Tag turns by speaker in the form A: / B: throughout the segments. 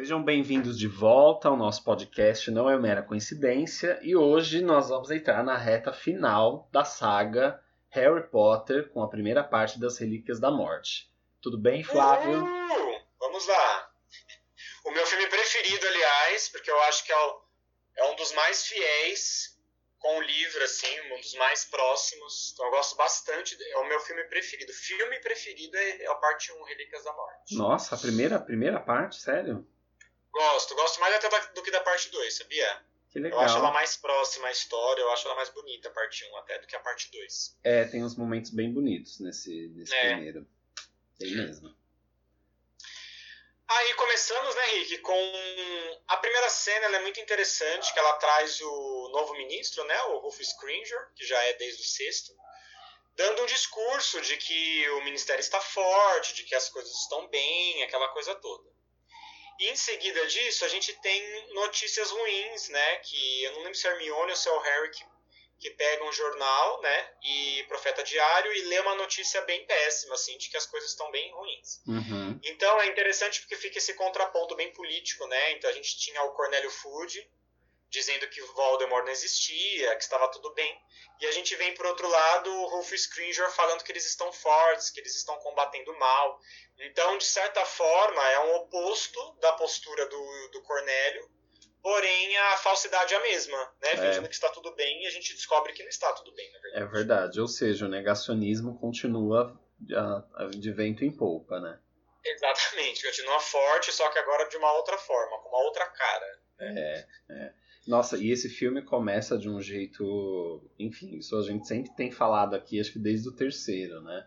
A: Sejam bem-vindos de volta ao nosso podcast Não é Mera Coincidência e hoje nós vamos entrar na reta final da saga Harry Potter com a primeira parte das Relíquias da Morte. Tudo bem, Flávio?
B: Vamos lá. O meu filme preferido, aliás, porque eu acho que é, é um dos mais fiéis com o livro, assim, um dos mais próximos. Então eu gosto bastante, é o meu filme preferido. Filme preferido é, é a parte 1, Relíquias da Morte.
A: Nossa, a primeira, a primeira parte, sério?
B: Gosto, gosto mais até da, do que da parte 2, sabia?
A: Que legal.
B: Eu acho ela mais próxima à história, eu acho ela mais bonita a parte 1 até do que a parte 2.
A: É, tem uns momentos bem bonitos nesse, nesse
B: É.
A: primeiro. Tem mesmo.
B: Aí começamos, né, Rick, com a primeira cena, ela é muito interessante, que ela traz o novo ministro, né, o Rufus Cringer, que já é desde o sexto, dando um discurso de que o ministério está forte, de que as coisas estão bem, aquela coisa toda. E em seguida disso, a gente tem notícias ruins, né, que eu não lembro se é Hermione ou se é o Harry que, que pega um jornal, né, e Profeta Diário e lê uma notícia bem péssima, assim, de que as coisas estão bem ruins.
A: Uhum.
B: Então é interessante porque fica esse contraponto bem político, né? Então a gente tinha o Cornélio Food dizendo que Voldemort não existia, que estava tudo bem. E a gente vem por outro lado o Rufus Cringer falando que eles estão fortes, que eles estão combatendo o mal. Então, de certa forma, é um oposto da postura do, do Cornélio, porém a falsidade é a mesma, né? Fingindo que está tudo bem e a gente descobre que não está tudo bem, na verdade.
A: É verdade. Ou seja, o negacionismo continua a- a- de vento em polpa, né?
B: Exatamente, continua forte, só que agora de uma outra forma, com uma outra cara.
A: É, é. Nossa, e esse filme começa de um jeito. Enfim, isso a gente sempre tem falado aqui, acho que desde o terceiro, né?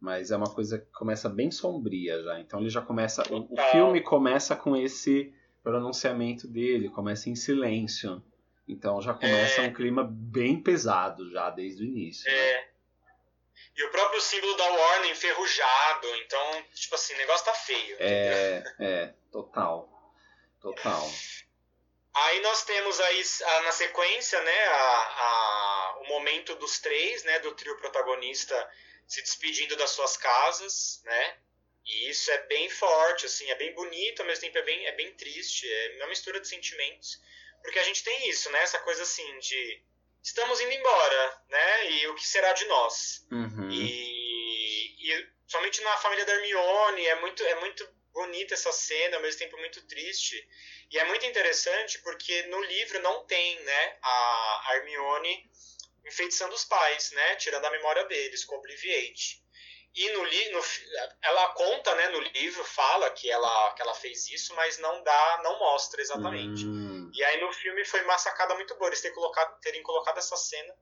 A: Mas é uma coisa que começa bem sombria já. Então ele já começa. O, o filme começa com esse pronunciamento dele, começa em silêncio. Então já começa
B: É.
A: um clima bem pesado já desde o início. né?
B: É. E o próprio símbolo da Warner enferrujado, então, tipo assim, o negócio tá feio. entendeu?
A: É, é, total. Total.
B: Aí nós temos aí a- na sequência, né, a, a- o momento dos três, né, do trio protagonista se despedindo das suas casas, né? E isso é bem forte, assim, é bem bonito, ao mesmo tempo é bem, é bem triste, é uma mistura de sentimentos. Porque a gente tem isso, né, essa coisa assim de estamos indo embora, né? E o que será de nós?
A: Uhum.
B: E, e somente na família da Hermione é muito, é muito bonita essa cena, ao mesmo tempo muito triste. E é muito interessante porque no livro não tem né, a Hermione enfeitiçando os pais, né, tirando a memória deles com Obliviate. E no, li, no ela conta, né, no livro, fala que ela, que ela fez isso, mas não dá, não mostra exatamente.
A: Hum,
B: E aí no filme foi uma sacada muito boa eles terem colocado, terem colocado essa cena,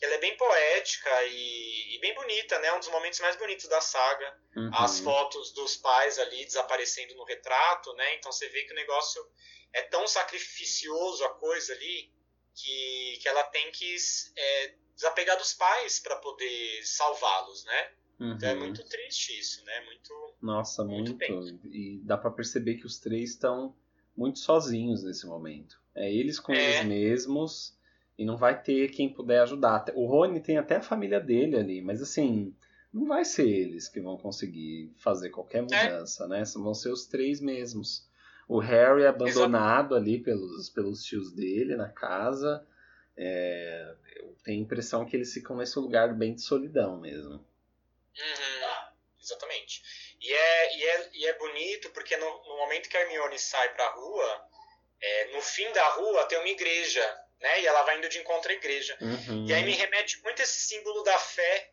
B: que ela é bem poética e, e bem bonita, né? Um dos momentos mais bonitos da saga.
A: uhum.
B: As fotos dos pais ali desaparecendo no retrato, né? Então você vê que o negócio é tão sacrificioso a coisa ali que, que ela tem que é, desapegar dos pais para poder salvá-los, né? Então é
A: Uhum.
B: muito triste isso, né? Muito
A: Nossa,
B: Muito
A: muito. E dá pra perceber que os três estão muito sozinhos nesse momento. É eles com
B: É.
A: eles mesmos e não vai ter quem puder ajudar. O Rony tem até a família dele ali, mas assim, não vai ser eles que vão conseguir fazer qualquer mudança, né? São- Vão ser os três mesmos. O Harry abandonado ali pelos, pelos tios dele na casa. É, eu tenho a impressão que eles ficam nesse lugar bem de solidão mesmo.
B: Uhum, exatamente. E é, e, é, e é bonito porque no, no momento que a Hermione sai pra rua, é, no fim da rua tem uma igreja, né? E ela vai indo de encontro à igreja.
A: Uhum.
B: E aí me remete muito esse símbolo da fé,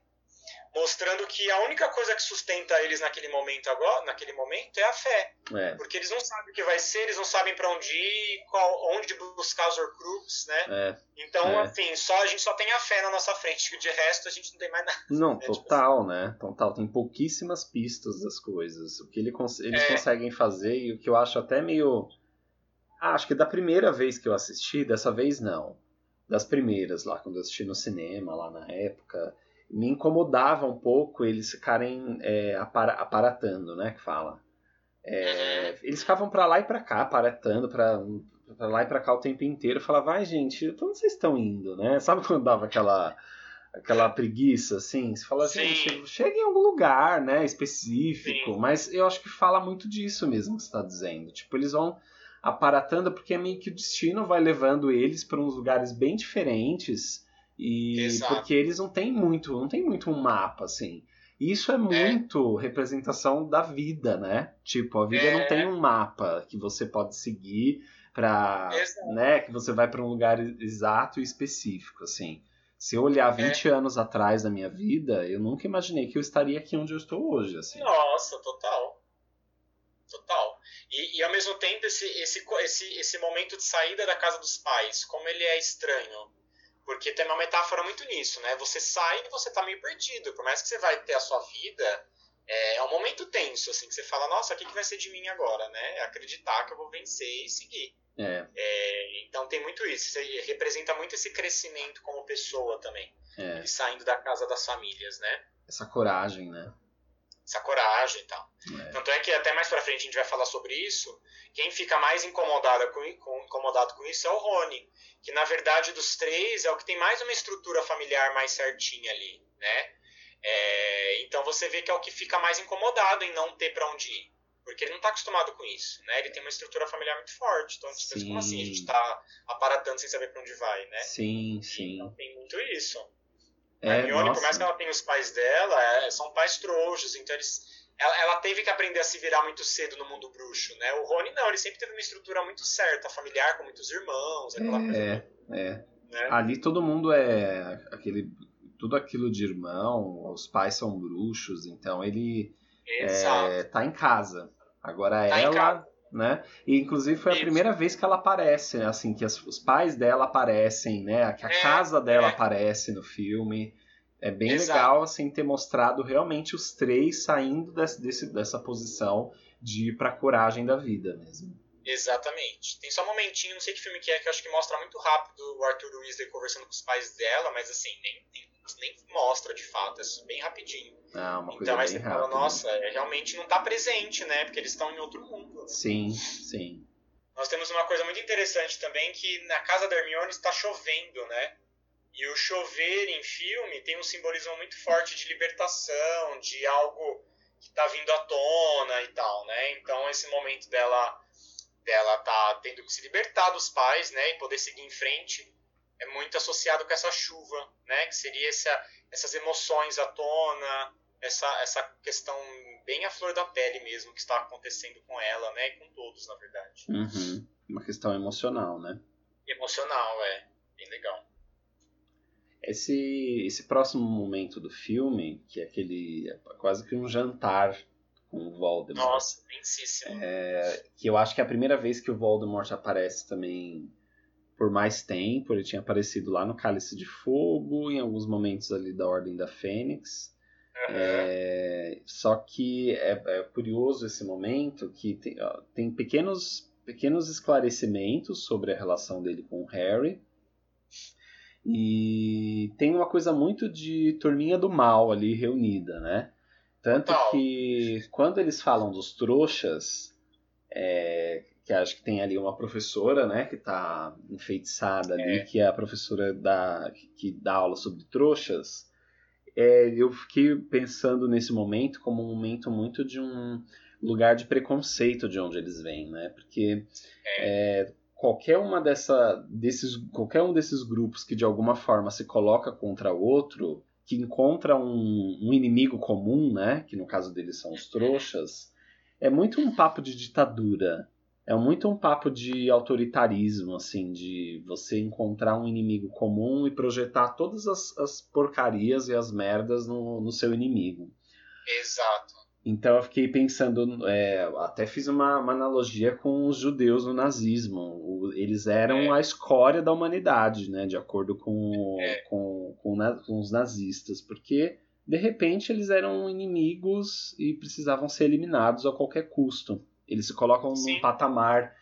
B: mostrando que a única coisa que sustenta eles naquele momento agora, naquele momento, é a fé.
A: É.
B: Porque eles não sabem o que vai ser, eles não sabem para onde ir, qual, onde buscar os Horcruxes, né?
A: É.
B: Então,
A: É.
B: assim, só a gente só tem a fé na nossa frente, que de resto a gente não tem mais nada.
A: Não,
B: É, tipo
A: total, né? Total. Tem pouquíssimas pistas das coisas. O que ele eles
B: É.
A: conseguem fazer e o que eu acho até meio. Ah, acho que da primeira vez que eu assisti, dessa vez não. Das primeiras lá, quando eu assisti no cinema, lá na época, me incomodava um pouco eles ficarem é, apara- aparatando, né? Que fala. É,
B: Uhum.
A: eles ficavam pra lá e pra cá, aparatando pra, pra lá e pra cá o tempo inteiro. Eu falava, vai, gente, pra onde vocês estão indo, né? Sabe quando dava aquela aquela preguiça, assim. Você fala,
B: Sim.
A: gente, chega em algum lugar, né, específico.
B: Sim.
A: Mas eu acho que fala muito disso mesmo que você tá dizendo. Tipo, eles vão aparatando porque é meio que o destino vai levando eles para uns lugares bem diferentes. E
B: Exato.
A: porque eles não têm muito, não tem muito um mapa, assim. Isso é muito representação da vida, né? Tipo, a vida
B: É.
A: não tem um mapa que você pode seguir para, né, que você vai para um lugar exato e específico, assim. Se eu olhar 20 anos atrás da minha vida, eu nunca imaginei que eu estaria aqui onde eu estou hoje, assim.
B: Nossa, total. Total. E, e ao mesmo tempo, esse, esse, esse, esse momento de saída da casa dos pais, como ele é estranho. Porque tem uma metáfora muito nisso, né? Você sai e você tá meio perdido. Por mais que você vai ter a sua vida, é, é um momento tenso, assim, que você fala, nossa, o que, que vai ser de mim agora, né? É acreditar que eu vou vencer e seguir.
A: É,
B: É, então tem muito isso. Representa muito esse crescimento como pessoa também.
A: é,
B: E saindo da casa das famílias, né?
A: essa coragem, né?
B: Essa coragem e tal.
A: É.
B: Tanto é que até mais pra frente a gente vai falar sobre isso. Quem fica mais incomodado com, com- incomodado com isso é o Rony. Que na verdade dos três é o que tem mais uma estrutura familiar mais certinha ali, né? É, então você vê que é o que fica mais incomodado em não ter pra onde ir. Porque ele não tá acostumado com isso, né? Ele tem uma estrutura familiar muito forte. Então pensa, como assim? A gente
A: Sim.
B: tá aparatando sem saber pra onde vai, né?
A: Sim, sim.
B: Então tem muito isso. A
A: É,
B: Hermione, por
A: nossa.
B: mais que ela tenha os pais dela, é, são pais trouxas, então eles. Ela, ela teve que aprender a se virar muito cedo no mundo bruxo, né? O Rony não, ele sempre teve uma estrutura muito certa, familiar, com muitos irmãos, aquela coisa,
A: É, é.
B: né?
A: Ali todo mundo é aquele. Tudo aquilo de irmão, os pais são bruxos, então ele
B: Exato.
A: é, tá em casa. Agora
B: Tá
A: ela. Né? E inclusive foi a primeira vez que ela aparece, né? Assim, que as- os pais dela aparecem, né? Que a
B: É,
A: casa dela
B: é.
A: aparece no filme. É bem
B: Exato.
A: legal, assim, ter mostrado realmente os três saindo desse, desse- dessa posição de ir pra coragem da vida mesmo.
B: Exatamente. Tem só um momentinho, não sei que filme que é, que eu acho que mostra muito rápido o Arthur Weasley conversando com os pais dela, mas assim, nem, nem, nem mostra de fato, é bem rapidinho.
A: Ah, uma coisa
B: Então aí
A: bem
B: você fala,
A: rápida.
B: nossa, é, realmente não tá presente, né? Porque eles estão em outro mundo. né?
A: Sim, sim.
B: Nós temos uma coisa muito interessante também, que na casa da Hermione está chovendo, né? E o chover em filme tem um simbolismo muito forte de libertação, de algo que está vindo à tona e tal, né? Então esse momento dela dela tá tendo que se libertar dos pais, né, e poder seguir em frente, é muito associado com essa chuva, né, que seria essa, essas emoções à tona, essa, essa questão bem à flor da pele mesmo que está acontecendo com ela, né, e com todos, na verdade.
A: Uhum. Uma questão emocional, né?
B: Emocional, é. Bem legal.
A: Esse, esse próximo momento do filme, que é aquele. é quase que um jantar com o Voldemort.
B: Nossa, densíssimo.
A: É, que eu acho que é a primeira vez que o Voldemort aparece também por mais tempo. Ele tinha aparecido lá no Cálice de Fogo, em alguns momentos ali da Ordem da Fênix. É, só que é, é curioso esse momento que tem, ó, tem pequenos, pequenos esclarecimentos sobre a relação dele com o Harry. E tem uma coisa muito de turminha do mal ali reunida, né? Tanto que quando eles falam dos trouxas, é, que acho que tem ali uma professora, né, que tá enfeitiçada ali,
B: É.
A: que é a professora da, que dá aula sobre trouxas, é, eu fiquei pensando nesse momento como um momento muito de um lugar de preconceito de onde eles vêm, né? Porque é, qualquer uma dessa, desses, qualquer um desses grupos que de alguma forma se coloca contra outro, que encontra um, um inimigo comum, né? Que no caso deles são os trouxas, é muito um papo de ditadura. É muito um papo de autoritarismo, assim, de você encontrar um inimigo comum e projetar todas as, as porcarias e as merdas no, no seu inimigo.
B: Exato.
A: Então eu fiquei pensando, é, até fiz uma, uma, analogia com os judeus no nazismo. O, eles eram é. a escória da humanidade, né, de acordo com, é. com, com, com os nazistas, porque de repente eles eram inimigos e precisavam ser eliminados a qualquer custo. Eles se colocam Sim. num patamar,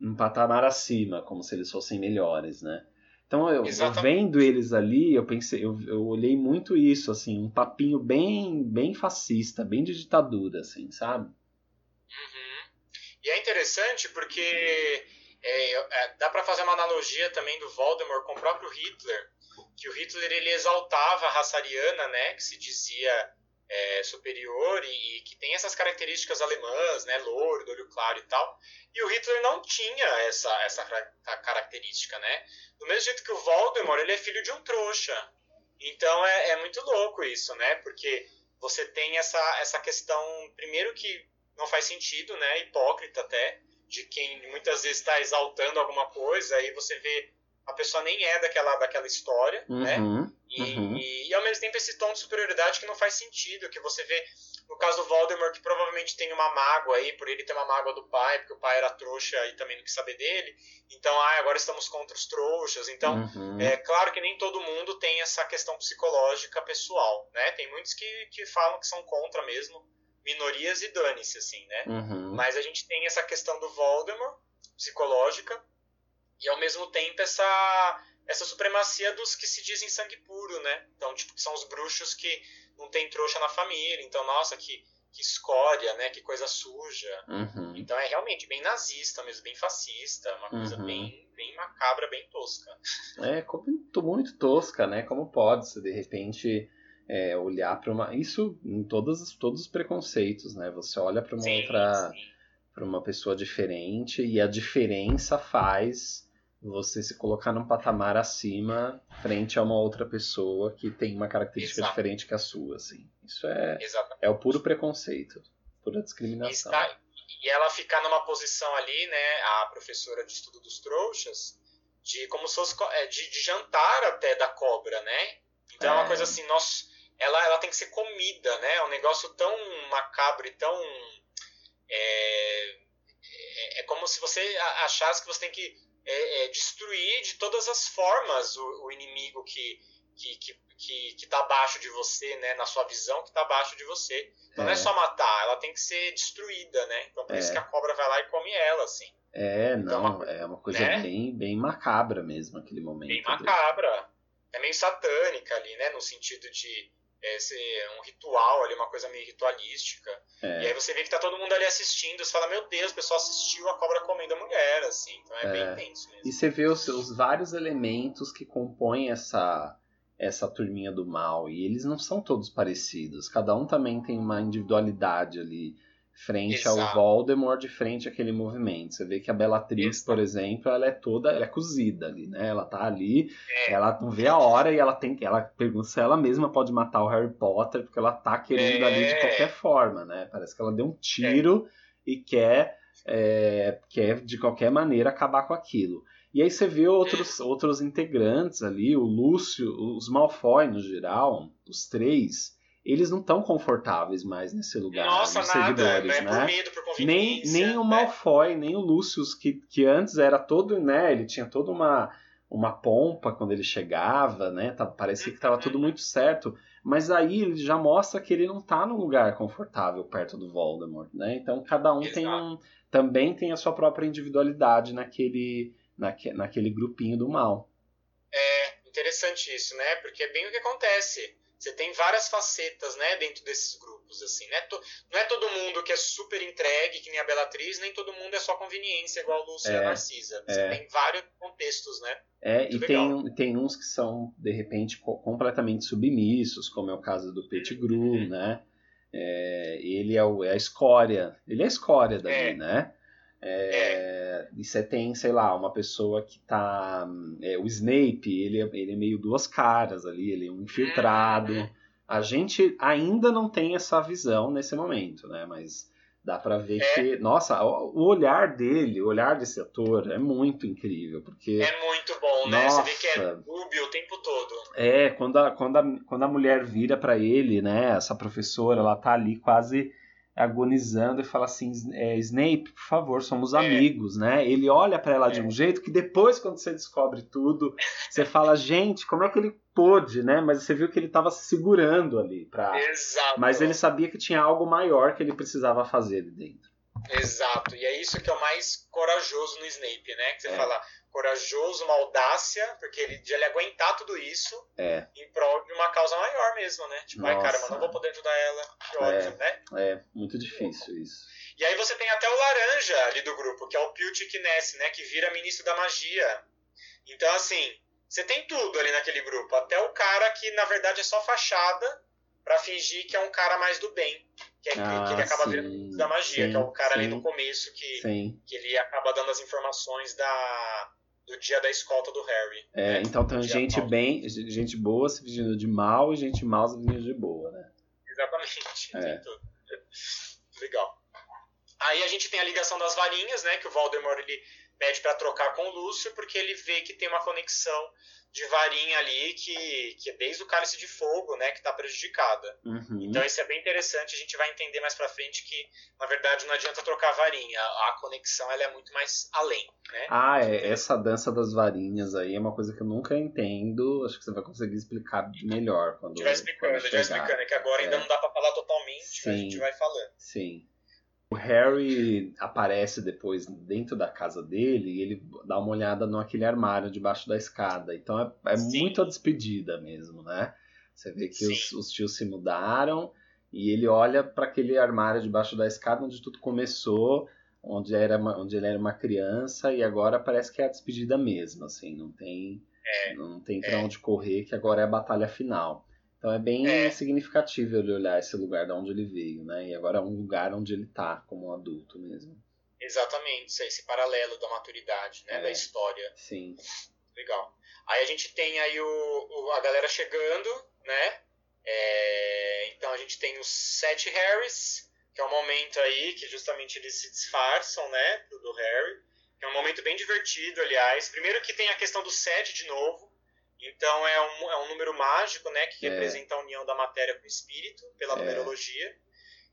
A: um patamar acima, como se eles fossem melhores, né? Então, eu, eu vendo eles ali, eu pensei, eu, eu olhei muito isso, assim, um papinho bem, bem fascista, bem de ditadura, assim, sabe?
B: Uhum. E é interessante porque é, é, dá para fazer uma analogia também do Voldemort com o próprio Hitler, que o Hitler ele exaltava a raça ariana, né, que se dizia é, superior e, e, que tem essas características alemãs, né, louro, olho claro e tal. E o Hitler não tinha essa, essa característica, né? Do mesmo jeito que o Voldemort, ele é filho de um trouxa. Então é, é muito louco isso, né? Porque você tem essa, essa questão, primeiro que não faz sentido, né? Hipócrita até, de quem muitas vezes está exaltando alguma coisa, aí você vê a pessoa nem é daquela, daquela história, né?
A: uhum,
B: né? E, uhum. e, e, ao mesmo tempo esse tom de superioridade que não faz sentido, que você vê no caso do Voldemort, que provavelmente tem uma mágoa aí, por ele ter uma mágoa do pai, porque o pai era trouxa e também não quis saber dele. Então, ah, agora estamos contra os trouxas. Então, uhum. é claro que nem todo mundo tem essa questão psicológica pessoal, né? Tem muitos que, que falam que são contra mesmo, minorias e dane-se, assim, né?
A: Uhum.
B: Mas a gente tem essa questão do Voldemort, psicológica, e ao mesmo tempo essa essa supremacia dos que se dizem sangue puro, né? Então, tipo, que são os bruxos que não tem trouxa na família. Então, nossa, que, que escória, né? Que coisa suja.
A: Uhum.
B: Então é realmente bem nazista mesmo, bem fascista, uma coisa uhum. bem, bem macabra, bem tosca.
A: É, muito, muito tosca, né? Como pode se de repente é, olhar para uma. Isso em todos, todos os preconceitos, né? Você olha para uma sim, outra. para uma pessoa diferente e a diferença faz você se colocar num patamar acima frente a uma outra pessoa que tem uma característica Exato. diferente que a sua, assim. Isso é, é o puro preconceito, pura discriminação.
B: Está, e ela ficar numa posição ali, né, a professora de estudo dos trouxas, de como se fosse é, de, de jantar até da cobra, né? Então é, é uma coisa assim, nós, ela, ela tem que ser comida, né? É um negócio tão macabro e tão é, é, é como se você achasse que você tem que é, é destruir de todas as formas o, o inimigo que que, que, que, que tá abaixo de você, né? Na sua visão, que tá abaixo de você. Então é. não é só matar, ela tem que ser destruída, né? Então por é. isso que a cobra vai lá e come ela, assim.
A: É, então, não, é uma coisa né? bem, bem macabra mesmo aquele momento.
B: Bem macabra. É meio satânica ali, né? No sentido de é, ser um ritual ali, uma coisa meio ritualística. É. E aí você vê que tá todo mundo ali assistindo, você fala, meu Deus, o pessoal assistiu a cobra comendo a mulher, assim. Então é, é. bem tenso mesmo.
A: E você vê os, os vários elementos que compõem essa essa turminha do mal e eles não são todos parecidos. Cada um também tem uma individualidade ali frente Exato. ao Voldemort, de frente àquele movimento. Você vê que a Bellatrix, Exato. por exemplo, ela é toda, ela é cozida ali, né? Ela tá ali, é. ela não vê a hora e ela tem, ela pergunta se ela mesma pode matar o Harry Potter, porque ela tá querendo é. ali de qualquer forma, né? Parece que ela deu um tiro é. e quer, é, quer de qualquer maneira acabar com aquilo. E aí você vê outros, outros integrantes ali, o Lúcio, os Malfoy no geral, os três, eles não estão confortáveis mais nesse lugar.
B: Nossa, os nada, seguidores, é né? por medo, por
A: nem, nem o né? Malfoy, nem o Lucius, que, que antes era todo, né? Ele tinha toda uma, uma pompa quando ele chegava, né? Tá, parecia que estava tudo muito certo. Mas aí ele já mostra que ele não está num lugar confortável perto do Voldemort, né? Então cada um Exato. tem um, também tem a sua própria individualidade naquele, naque, naquele grupinho do mal.
B: É interessante isso, né? Porque é bem o que acontece você tem várias facetas, né, dentro desses grupos, assim, né? Não é todo mundo que é super entregue, que nem a Bellatriz, nem todo mundo é só conveniência, igual a Lúcia é, e a Narcisa. Você é. tem vários contextos, né?
A: É, Muito e tem, tem uns que são, de repente, completamente submissos, como é o caso do Pettigrew, uhum. né? É, ele é, o, é, a escória, ele é a escória dali, é. né? É, é. E você tem, sei lá, uma pessoa que tá. É, o Snape, ele, é, ele é meio duas caras ali, ele é um infiltrado. Uhum. A gente ainda não tem essa visão nesse momento, né? Mas Dá pra ver é. que, nossa, o olhar dele, o olhar desse ator é muito incrível, porque...
B: É muito bom, né? Nossa, Você vê que é dúbio o tempo todo.
A: É, quando a, quando a, quando a mulher vira para ele, né, essa professora, ela tá ali quase agonizando e fala assim, é, Snape, por favor, somos é. amigos, né? Ele olha para ela é. de um jeito que depois, quando você descobre tudo, você fala, gente, como é que ele pôde, né? Mas você viu que ele estava se segurando ali para.
B: Exato.
A: Mas ele sabia que tinha algo maior que ele precisava fazer ali dentro.
B: Exato. E é isso que é o mais corajoso no Snape, né? Que você é. fala, corajoso, uma audácia, porque ele de ele aguentar tudo isso
A: é.
B: em prol de uma causa maior mesmo, né? Tipo, Nossa. ai caramba, não vou poder ajudar ela. Que ódio,
A: é.
B: né?
A: É, muito difícil isso.
B: E aí você tem até o laranja ali do grupo, que é o Pilch Kness, né? Que vira ministro da magia. Então, assim, você tem tudo ali naquele grupo. Até o cara que, na verdade, é só fachada para fingir que é um cara mais do bem. Que, é, ah, que ele acaba sim, virando da magia, sim, que é o cara sim, ali no começo que, que ele acaba dando as informações da, do dia da escolta do Harry.
A: É, né? então tem gente bem, gente boa se fingindo de mal e gente mal se fingindo de boa, né?
B: Exatamente, é. tem tudo. Legal. Aí a gente tem a ligação das varinhas, né? Que o Voldemort ele pede para trocar com o Lúcio, porque ele vê que tem uma conexão de varinha ali que, que é desde o cálice de fogo, né, que está prejudicada.
A: Uhum.
B: Então isso é bem interessante, a gente vai entender mais para frente que, na verdade, não adianta trocar varinha, a conexão ela é muito mais além, né?
A: Ah, é, essa dança das varinhas aí é uma coisa que eu nunca entendo, acho que você vai conseguir explicar melhor quando...
B: A gente vai explicando, a gente vai explicando, é que agora é. ainda não dá para falar totalmente, Sim. a gente vai falando.
A: Sim. O Harry aparece depois dentro da casa dele e ele dá uma olhada naquele armário debaixo da escada. Então é, é muito a despedida mesmo, né? Você vê que os, os, tios se mudaram e ele olha para aquele armário debaixo da escada onde tudo começou, onde, era uma, onde ele era uma criança e agora parece que é a despedida mesmo, assim, não tem,
B: é,
A: não tem para é. onde correr, que agora é a batalha final. Então é bem é. significativo ele olhar esse lugar de onde ele veio, né? E agora é um lugar onde ele tá como um adulto mesmo.
B: Exatamente, esse paralelo da maturidade, né? É. Da história.
A: Sim.
B: Legal. Aí a gente tem aí o, o a galera chegando, né? É, então a gente tem os sete Harrys, que é um momento aí que justamente eles se disfarçam, né? Do Harry. É um momento bem divertido, aliás. Primeiro que tem a questão do sete de novo então é um, é um número mágico, né, que é. representa a união da matéria com o espírito, pela é. numerologia.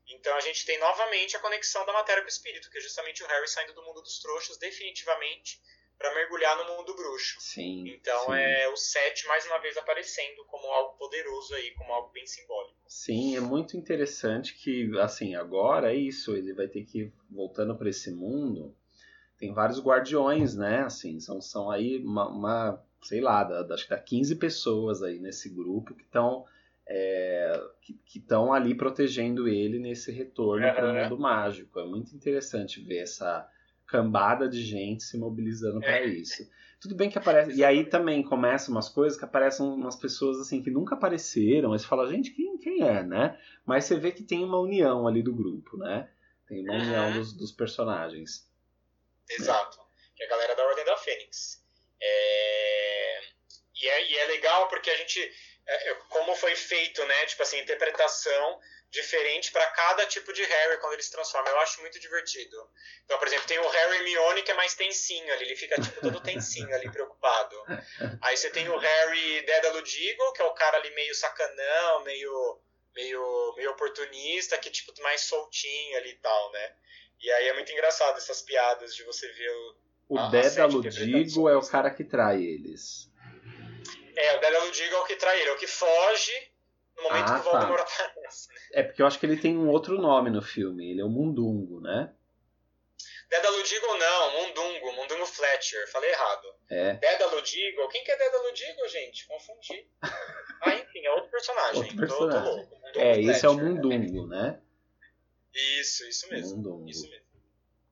B: Então a gente tem novamente a conexão da matéria com o espírito, que é justamente o Harry saindo do mundo dos trouxas definitivamente para mergulhar no mundo bruxo.
A: Sim.
B: Então
A: sim.
B: é o Sete mais uma vez aparecendo como algo poderoso aí, como algo bem simbólico.
A: Sim, é muito interessante que assim agora é isso, ele vai ter que voltando para esse mundo. Tem vários guardiões, né? Assim, são, são aí uma, uma sei lá, da, acho que dá 15 pessoas aí nesse grupo que estão é, que estão ali protegendo ele nesse retorno uhum. para o mundo mágico. É muito interessante ver essa cambada de gente se mobilizando para é. isso. Tudo bem que aparece. E aí também começam umas coisas que aparecem umas pessoas assim que nunca apareceram. Aí você fala, gente, quem, quem é, né? Mas você vê que tem uma união ali do grupo, né? Tem uma uhum. união dos, dos personagens.
B: Exato. Que é a galera da Ordem da Fênix. É... E, é, e é legal porque a gente, é, é, como foi feito, né? Tipo assim, interpretação diferente para cada tipo de Harry quando ele se transforma. Eu acho muito divertido. Então, por exemplo, tem o Harry Mione que é mais tensinho ali, ele fica tipo todo tensinho ali, preocupado. Aí você tem o Harry Dédalo Digo, que é o cara ali meio sacanão, meio meio meio oportunista, que tipo mais soltinho ali e tal, né? E aí é muito engraçado essas piadas de você ver o
A: o Dédalo Digo é o cara que trai eles.
B: É, o Dédalo Digo é o que trai ele, é o que foge no momento ah, que o Voldemort tá. aparece.
A: É porque eu acho que ele tem um outro nome no filme, ele é o Mundungo, né?
B: Dédalo Digo não, Mundungo, Mundungo Fletcher, falei errado.
A: É.
B: Dédalo Digo, quem que é Dédalo Digo, gente? Confundi. ah, enfim, é outro personagem.
A: Outro personagem. Tô, tô louco. é, Fletcher, esse é o Mundungo, né?
B: Isso, isso mesmo.
A: Mundungo.
B: Isso mesmo.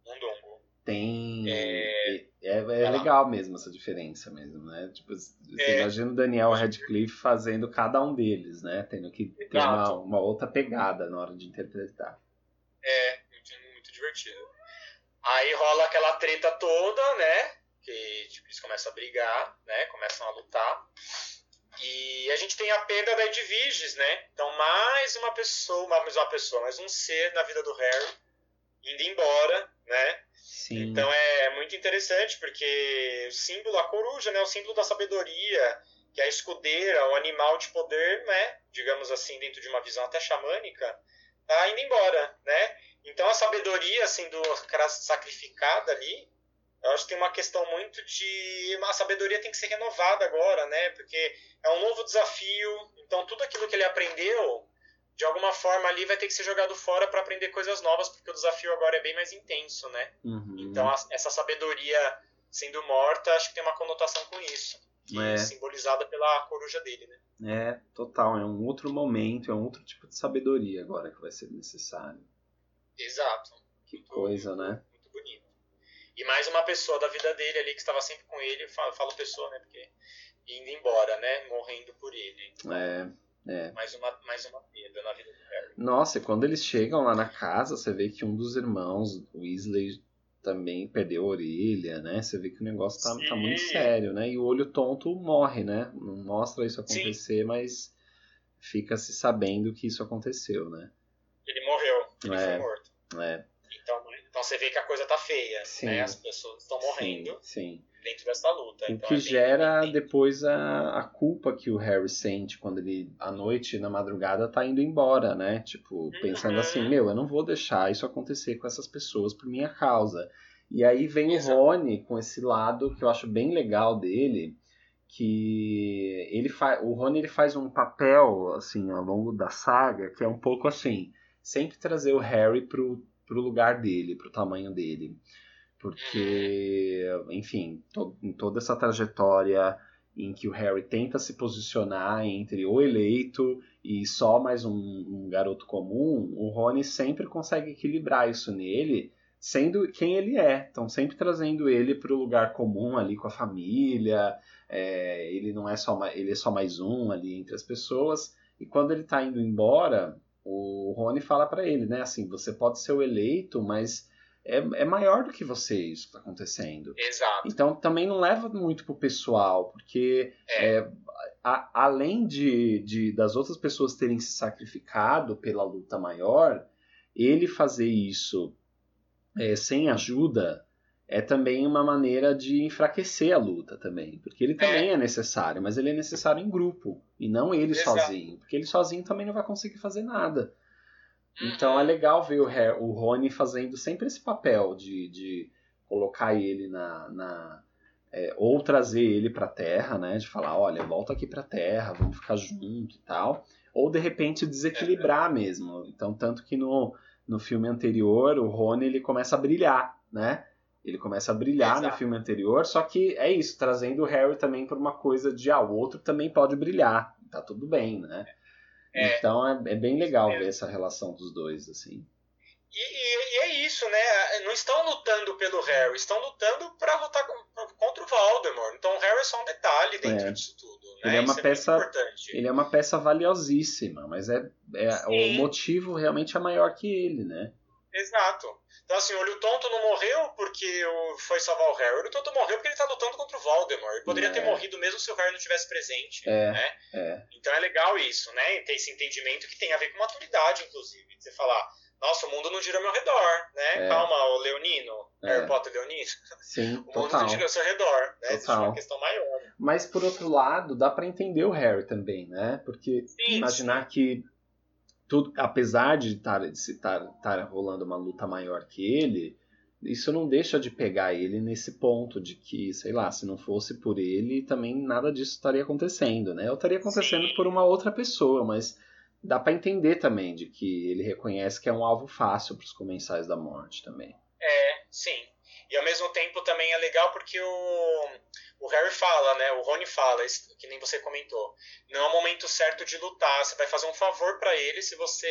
B: Mundungo.
A: Tem. É, é, é legal mesmo essa diferença mesmo, né? Tipo, você é. imagina o Daniel Radcliffe fazendo cada um deles, né? Tendo que ter uma, uma, outra pegada na hora de interpretar.
B: É, muito, muito divertido. Aí rola aquela treta toda, né? Que tipo, eles começam a brigar, né? Começam a lutar. E a gente tem a perda da Edviges, né? Então, mais uma pessoa, mais uma pessoa, mais um ser na vida do Harry indo embora, né?
A: Sim.
B: Então é muito interessante porque o símbolo, a coruja, né, o símbolo da sabedoria, que é a escudeira, o animal de poder, né, digamos assim, dentro de uma visão até xamânica, tá indo embora, né? Então a sabedoria sendo sacrificada ali, eu acho que tem uma questão muito de a sabedoria tem que ser renovada agora, né? Porque é um novo desafio, então tudo aquilo que ele aprendeu de alguma forma ali vai ter que ser jogado fora para aprender coisas novas, porque o desafio agora é bem mais intenso, né?
A: Uhum.
B: Então, a, essa sabedoria sendo morta, acho que tem uma conotação com isso, é. simbolizada pela coruja dele, né?
A: É, total, é um outro momento, é um outro tipo de sabedoria agora que vai ser necessário.
B: Exato.
A: Que muito, coisa, né?
B: Muito bonito. E mais uma pessoa da vida dele ali que estava sempre com ele, falo, falo pessoa, né? Porque indo embora, né? Morrendo por ele.
A: É. É.
B: Mais uma, mais uma perda na vida do Harry.
A: Nossa, e quando eles chegam lá na casa, você vê que um dos irmãos, o Weasley, também perdeu a orelha, né? Você vê que o negócio tá, tá muito sério, né? E o olho tonto morre, né? Não mostra isso acontecer, Sim. mas fica se sabendo que isso aconteceu, né?
B: Ele morreu, ele é, foi morto.
A: É.
B: Então, então você vê que a coisa tá feia, sim. né? As pessoas estão morrendo.
A: Sim, sim
B: dentro dessa luta.
A: O
B: então,
A: que gera depois a, a culpa que o Harry sente quando ele, à noite, na madrugada, tá indo embora, né? Tipo, pensando uhum. assim, meu, eu não vou deixar isso acontecer com essas pessoas por minha causa. E aí vem Exato. o Rony com esse lado que eu acho bem legal dele, que ele faz, o Rony ele faz um papel assim ao longo da saga que é um pouco assim, sempre trazer o Harry pro, pro lugar dele, pro tamanho dele porque, enfim, to, em toda essa trajetória em que o Harry tenta se posicionar entre o eleito e só mais um, um garoto comum, o Rony sempre consegue equilibrar isso nele, sendo quem ele é. Então, sempre trazendo ele para o lugar comum ali com a família. É, ele não é só ele é só mais um ali entre as pessoas. E quando ele está indo embora, o Rony fala para ele, né? Assim, você pode ser o eleito, mas é, é maior do que você isso que está acontecendo.
B: Exato.
A: Então também não leva muito pro pessoal, porque é. É, a, além de, de das outras pessoas terem se sacrificado pela luta maior, ele fazer isso é, sem ajuda é também uma maneira de enfraquecer a luta também, porque ele também é, é necessário, mas ele é necessário em grupo e não ele Exato. sozinho, porque ele sozinho também não vai conseguir fazer nada. Então é legal ver o, Harry, o Rony fazendo sempre esse papel de, de colocar ele na. na é, ou trazer ele pra Terra, né? De falar, olha, volta aqui pra Terra, vamos ficar junto e tal. Ou de repente desequilibrar mesmo. Então, tanto que no, no filme anterior, o Rony ele começa a brilhar, né? Ele começa a brilhar Exato. no filme anterior, só que é isso, trazendo o Harry também para uma coisa de, ah, o outro também pode brilhar, tá tudo bem, né? É, então é, é, bem legal ver essa relação dos dois, assim.
B: E, e, e, é isso, né? Não estão lutando pelo Harry, estão lutando para lutar contra o Voldemort. Então o Harry é só um detalhe dentro é. disso tudo. Né?
A: Ele é uma isso é peça, é ele é uma peça valiosíssima, mas é, é o motivo realmente é maior que ele, né?
B: Exato. Então, assim, o Olho Tonto não morreu porque foi salvar o Harry. O Olho Tonto morreu porque ele tá lutando contra o Voldemort. Ele poderia é. ter morrido mesmo se o Harry não tivesse presente.
A: É.
B: Né?
A: É.
B: Então é legal isso, né? Ter esse entendimento que tem a ver com maturidade, inclusive. Você falar, nossa, o mundo não gira ao meu redor, né? É. Calma, o Leonino, é. Harry Potter Leonino.
A: Sim,
B: o mundo não gira ao seu redor, né?
A: Total.
B: Existe uma questão maior.
A: Mas, por outro lado, dá para entender o Harry também, né? Porque sim, imaginar sim. que tudo, apesar de estar rolando uma luta maior que ele, isso não deixa de pegar ele nesse ponto de que, sei lá, se não fosse por ele, também nada disso estaria acontecendo, né? Ou estaria acontecendo sim. por uma outra pessoa, mas dá para entender também de que ele reconhece que é um alvo fácil para os comensais da morte também.
B: É, sim. E ao mesmo tempo também é legal porque o, o Harry fala, né? O Rony fala, que nem você comentou. Não é o momento certo de lutar. Você vai fazer um favor para ele se você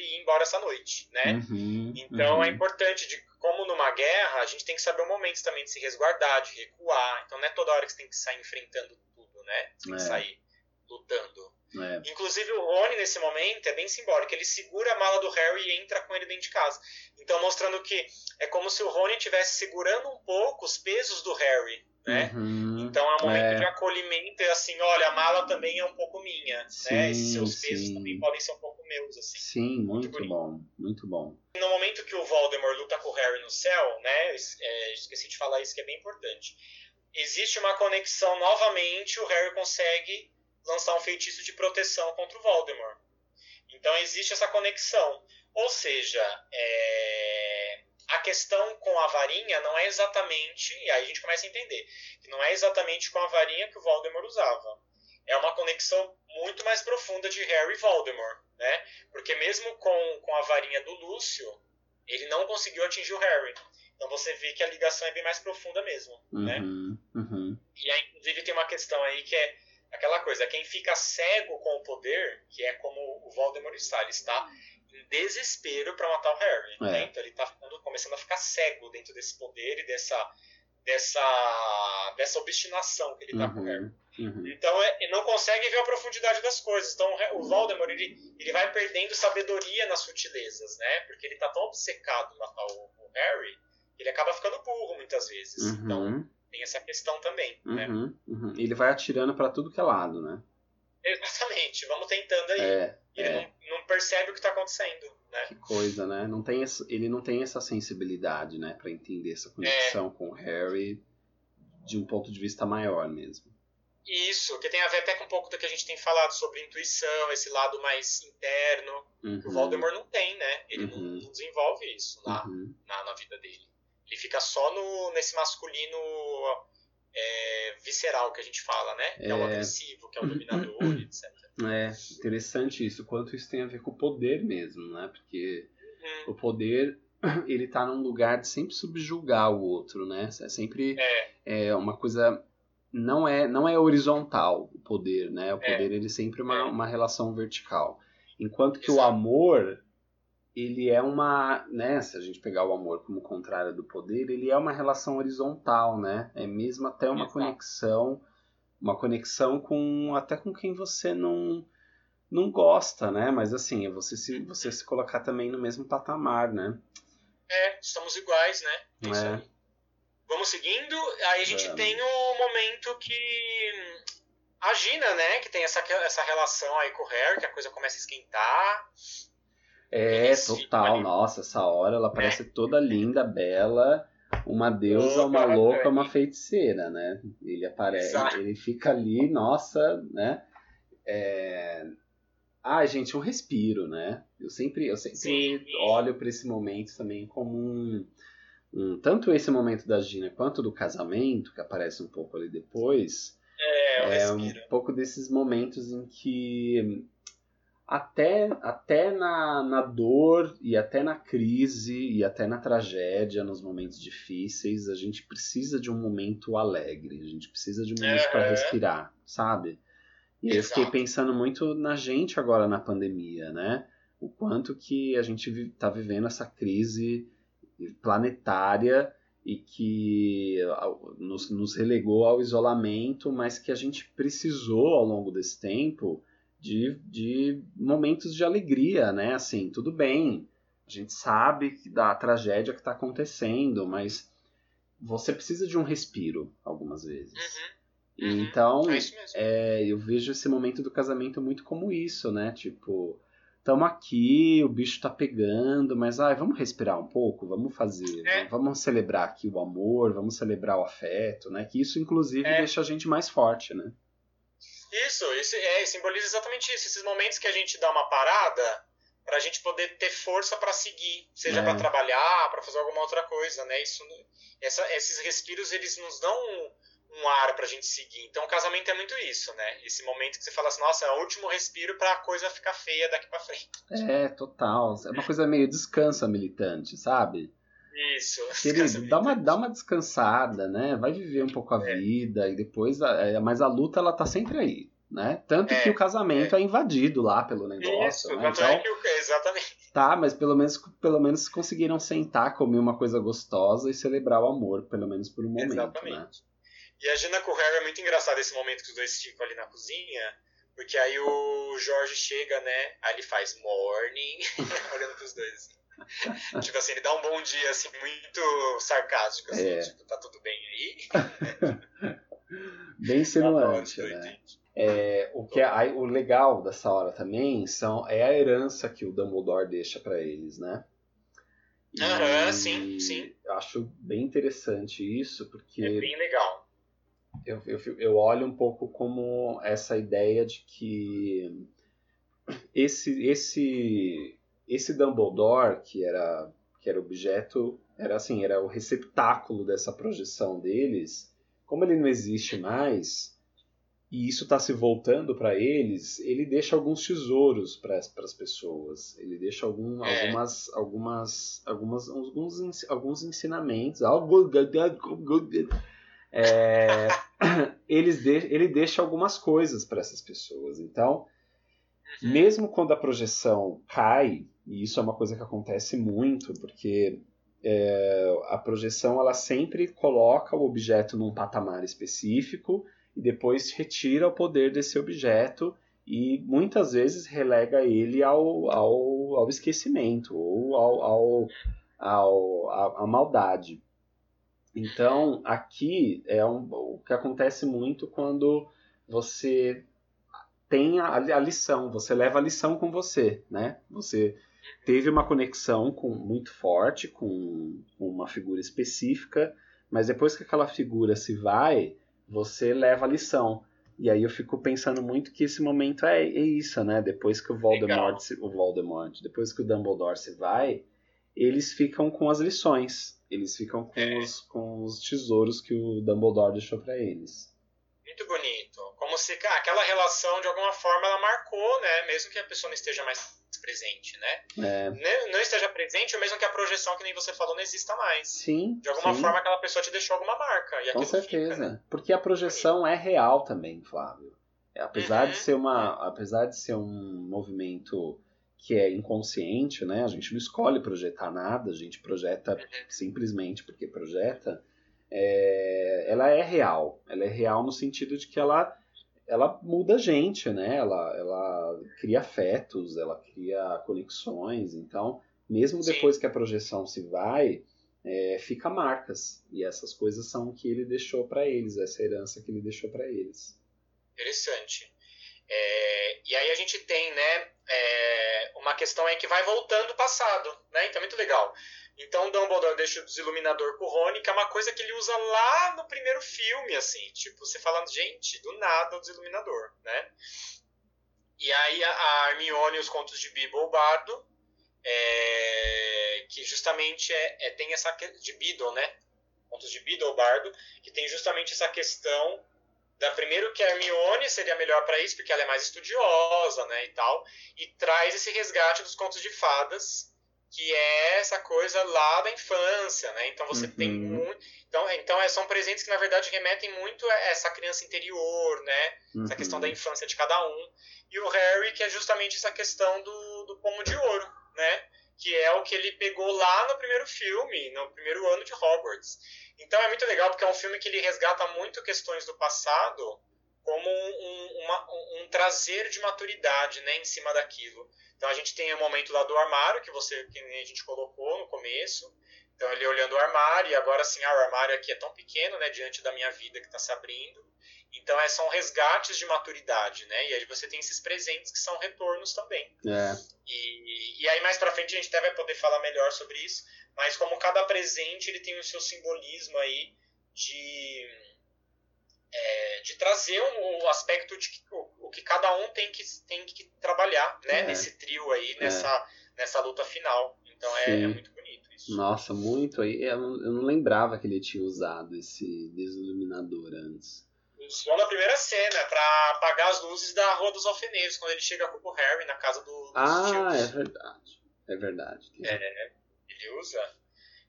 B: ir embora essa noite, né?
A: Uhum,
B: então é
A: uhum.
B: é importante, de, como numa guerra, a gente tem que saber o momento também de se resguardar, de recuar. Então não é toda hora que você tem que sair enfrentando tudo, né? Você tem é. que sair lutando.
A: É.
B: Inclusive o Rony nesse momento é bem simbólico. Ele segura a mala do Harry e entra com ele dentro de casa. Então mostrando que é como se o Rony estivesse segurando um pouco os pesos do Harry, né?
A: Uhum,
B: então é um momento é. de acolhimento e assim, olha, a mala também é um pouco minha, né? sim, né? Esses seus pesos também podem ser um pouco meus, assim.
A: Sim, muito, muito bom, muito bom.
B: No momento que o Voldemort luta no céu, né? É, esqueci de falar isso que é bem importante. Existe uma conexão novamente, o Harry consegue lançar um feitiço de proteção contra o Voldemort. Então existe essa conexão. Ou seja, é... a questão com a varinha não é exatamente, e aí a gente começa a entender, que não é exatamente com a varinha que o Voldemort usava. É uma conexão muito mais profunda de Harry e Voldemort, né? Porque mesmo com, com a varinha do Lúcio, ele não conseguiu atingir o Harry. Então você vê que a ligação é bem mais profunda mesmo, né?
A: uhum, né? Uhum.
B: E aí, inclusive, tem uma questão aí que é aquela coisa, quem fica cego com o poder, que é como o Voldemort está, ele está em desespero para matar o Harry. É. Né? Então ele está começando a ficar cego dentro desse poder e dessa dessa dessa obstinação que ele está uhum, com o uhum. Harry. Uhum. Então é, ele não consegue ver a profundidade das coisas. Então o Voldemort ele, ele vai perdendo sabedoria nas sutilezas, né? Porque ele está tão obcecado em matar o, o Harry, que ele acaba ficando burro muitas vezes.
A: Uhum.
B: Então tem essa questão também, né?
A: Uhum, uhum. Ele vai atirando para tudo que é lado, né?
B: Exatamente, vamos tentando aí. É, ele é. Não, não, percebe o que está acontecendo, né?
A: Que coisa, né? Não tem esse, ele não tem essa sensibilidade, né, para entender essa conexão é. com o Harry de um ponto de vista maior mesmo.
B: Isso, que tem a ver até com um pouco do que a gente tem falado sobre intuição, esse lado mais interno. Uhum. O Voldemort não tem, né? Ele uhum. não, desenvolve isso na, uhum. na, na vida dele. Ele fica só no, nesse masculino é, visceral que a gente fala, né? Que é, é o agressivo, que é o dominador, etc.
A: É, interessante isso. Quanto isso tem a ver com o poder mesmo, né? Porque hum. o poder, ele tá num lugar de sempre subjugar o outro, né? É sempre é. é uma coisa... Não é, não é horizontal o poder, né? O é. poder, ele sempre é uma, uma relação vertical. Enquanto que Exato. o amor, ele é uma, né, se a gente pegar o amor como contrário do poder, ele é uma relação horizontal, né? É mesmo até uma Exato. conexão, uma conexão com até com quem você não não gosta, né? Mas assim, é você se você se colocar também no mesmo patamar, né?
B: É, estamos iguais, né? É isso é. aí. Vamos seguindo, aí a gente Vamos. tem o momento que a Gina, né, que tem essa, essa relação aí com o Harry, que a coisa começa a esquentar.
A: É, total. Nossa, essa hora ela parece é. toda linda, bela, uma deusa, uma louca, uma feiticeira, né? Ele aparece, Exato. ele fica ali, nossa, né? É... Ah, gente, um respiro, né? Eu sempre, eu sempre Sim. olho para esse momento também como um, um, tanto esse momento da Gina quanto do casamento, que aparece um pouco ali depois,
B: é,
A: é um pouco desses momentos em que até, até na, na dor e até na crise e até na tragédia, nos momentos difíceis, a gente precisa de um momento alegre, a gente precisa de um momento para respirar, sabe? E eu fiquei pensando muito na gente agora na pandemia, né? O quanto que a gente está vivendo essa crise planetária e que nos, nos relegou ao isolamento, mas que a gente precisou ao longo desse tempo de, de momentos de alegria, né? Assim, tudo bem, a gente sabe da tragédia que está acontecendo, mas você precisa de um respiro algumas vezes.
B: Uhum. Uhum.
A: Então,
B: é
A: é, eu vejo esse momento do casamento muito como isso, né? Tipo, estamos aqui, o bicho tá pegando, mas ai, vamos respirar um pouco, vamos fazer, é. vamos celebrar aqui o amor, vamos celebrar o afeto, né? Que isso, inclusive, é. deixa a gente mais forte, né?
B: Isso, isso é, simboliza exatamente isso. Esses momentos que a gente dá uma parada para a gente poder ter força para seguir, seja é. para trabalhar, para fazer alguma outra coisa, né? Isso, essa, esses respiros eles nos dão um, um ar para a gente seguir. Então, o casamento é muito isso, né? Esse momento que você fala assim, nossa, é o último respiro para a coisa ficar feia daqui para frente.
A: É, total. É uma coisa meio descansa militante, sabe?
B: Isso.
A: Querido, dá uma, dá uma descansada, né? Vai viver um pouco a é. vida e depois. É, mas a luta, ela tá sempre aí, né? Tanto é, que o casamento é. é. invadido lá pelo negócio. Isso, né? então,
B: é o, exatamente.
A: Tá, mas pelo menos, pelo menos conseguiram sentar, comer uma coisa gostosa e celebrar o amor, pelo menos por um momento. Né? Exatamente. Né?
B: E a Gina com o Harry é muito engraçado esse momento que os dois ficam ali na cozinha. Porque aí o Jorge chega, né? Aí ele faz morning, olhando pros dois assim. tipo assim, ele dá um bom dia, assim, muito sarcástico, assim, é. tipo, tá tudo bem aí?
A: bem simulante, né? É, o que é, o legal dessa hora também são, é a herança que o Dumbledore deixa para eles, né?
B: Aham, uhum, sim, sim.
A: Acho bem interessante isso, porque.
B: É bem legal.
A: Eu, eu, eu olho um pouco como essa ideia de que esse, esse, esse Dumbledore, que era, que era objeto, era assim, era o receptáculo dessa projeção deles, como ele não existe mais, e isso está se voltando para eles, ele deixa alguns tesouros para as pessoas. Ele deixa algum, é. algumas, algumas, algumas, alguns, alguns ensinamentos. É, eles de, ele deixa algumas coisas para essas pessoas. Então, uhum. mesmo quando a projeção cai, e isso é uma coisa que acontece muito, porque é, a projeção ela sempre coloca o objeto num patamar específico e depois retira o poder desse objeto e muitas vezes relega ele ao, ao, ao esquecimento ou ao, ao, ao, à maldade. Então, aqui é um, o que acontece muito quando você tem a, a, lição, você leva a lição com você, né? Você teve uma conexão com, muito forte com, uma figura específica, mas depois que aquela figura se vai, você leva a lição. E aí eu fico pensando muito que esse momento é, é isso, né? Depois que o Voldemort, se, o Voldemort, depois que o Dumbledore se vai, eles ficam com as lições. Eles ficam com, é. os, com os tesouros que o Dumbledore deixou para eles.
B: Muito bonito. Como se ah, aquela relação, de alguma forma, ela marcou, né? Mesmo que a pessoa não esteja mais presente, né? É. Não esteja presente, ou mesmo que a projeção, que nem você falou, não exista mais.
A: Sim.
B: De alguma
A: sim.
B: forma, aquela pessoa te deixou alguma marca.
A: Com certeza. Fica, né? Porque a projeção é real também, Flávio. É, apesar uhum. de ser uma, apesar de ser um movimento que é inconsciente, né? A gente não escolhe projetar nada, a gente projeta uhum. simplesmente porque projeta. É, ela é real. Ela é real no sentido de que ela ela muda a gente, né? Ela, ela cria afetos, ela cria conexões. Então, mesmo Sim. depois que a projeção se vai, é, fica marcas. E essas coisas são o que ele deixou para eles, essa herança que ele deixou para eles.
B: Interessante. É, e aí a gente tem, né, é, uma questão aí que vai voltando o passado, né? Então é muito legal. Então Dumbledore deixa o desiluminador com o Rony, que é uma coisa que ele usa lá no primeiro filme, assim, tipo, você falando, gente, do nada o desiluminador, né? E aí a Hermione e os contos de Bibble Bardo, é, que justamente é, é, tem essa de Biddle, né? Contos de Biddle Bardo, que tem justamente essa questão da primeiro que a Hermione seria melhor para isso, porque ela é mais estudiosa, né, e tal, e traz esse resgate dos contos de fadas que é essa coisa lá da infância, né? Então você uhum. tem muito, então, então é, são presentes que na verdade remetem muito a essa criança interior, né? Uhum. Essa questão da infância de cada um. E o Harry que é justamente essa questão do, do pomo de ouro, né? Que é o que ele pegou lá no primeiro filme, no primeiro ano de Hogwarts. Então é muito legal porque é um filme que ele resgata muito questões do passado como um, uma, um, trazer de maturidade, né, em cima daquilo. Então a gente tem o momento lá do armário, que você que a gente colocou no começo. Então ele olhando o armário, e agora sim, ah, o armário aqui é tão pequeno, né, diante da minha vida que está se abrindo. Então é, são resgates de maturidade, né? E aí você tem esses presentes que são retornos também.
A: É.
B: E, e aí mais para frente a gente até vai poder falar melhor sobre isso. Mas como cada presente ele tem o seu simbolismo aí de é, de trazer um, um aspecto de que, o, o, que cada um tem que, tem que trabalhar, né? É. Nesse trio aí, é. nessa, nessa luta final. Então é, é, muito bonito isso.
A: Nossa, muito. aí Eu não, eu não lembrava que ele tinha usado esse desiluminador antes.
B: Usou na primeira cena, para apagar as luzes da Rua dos Alfeneiros, quando ele chega com o Harry na casa do, dos
A: Ah, tios. é verdade. É verdade.
B: É, ele usa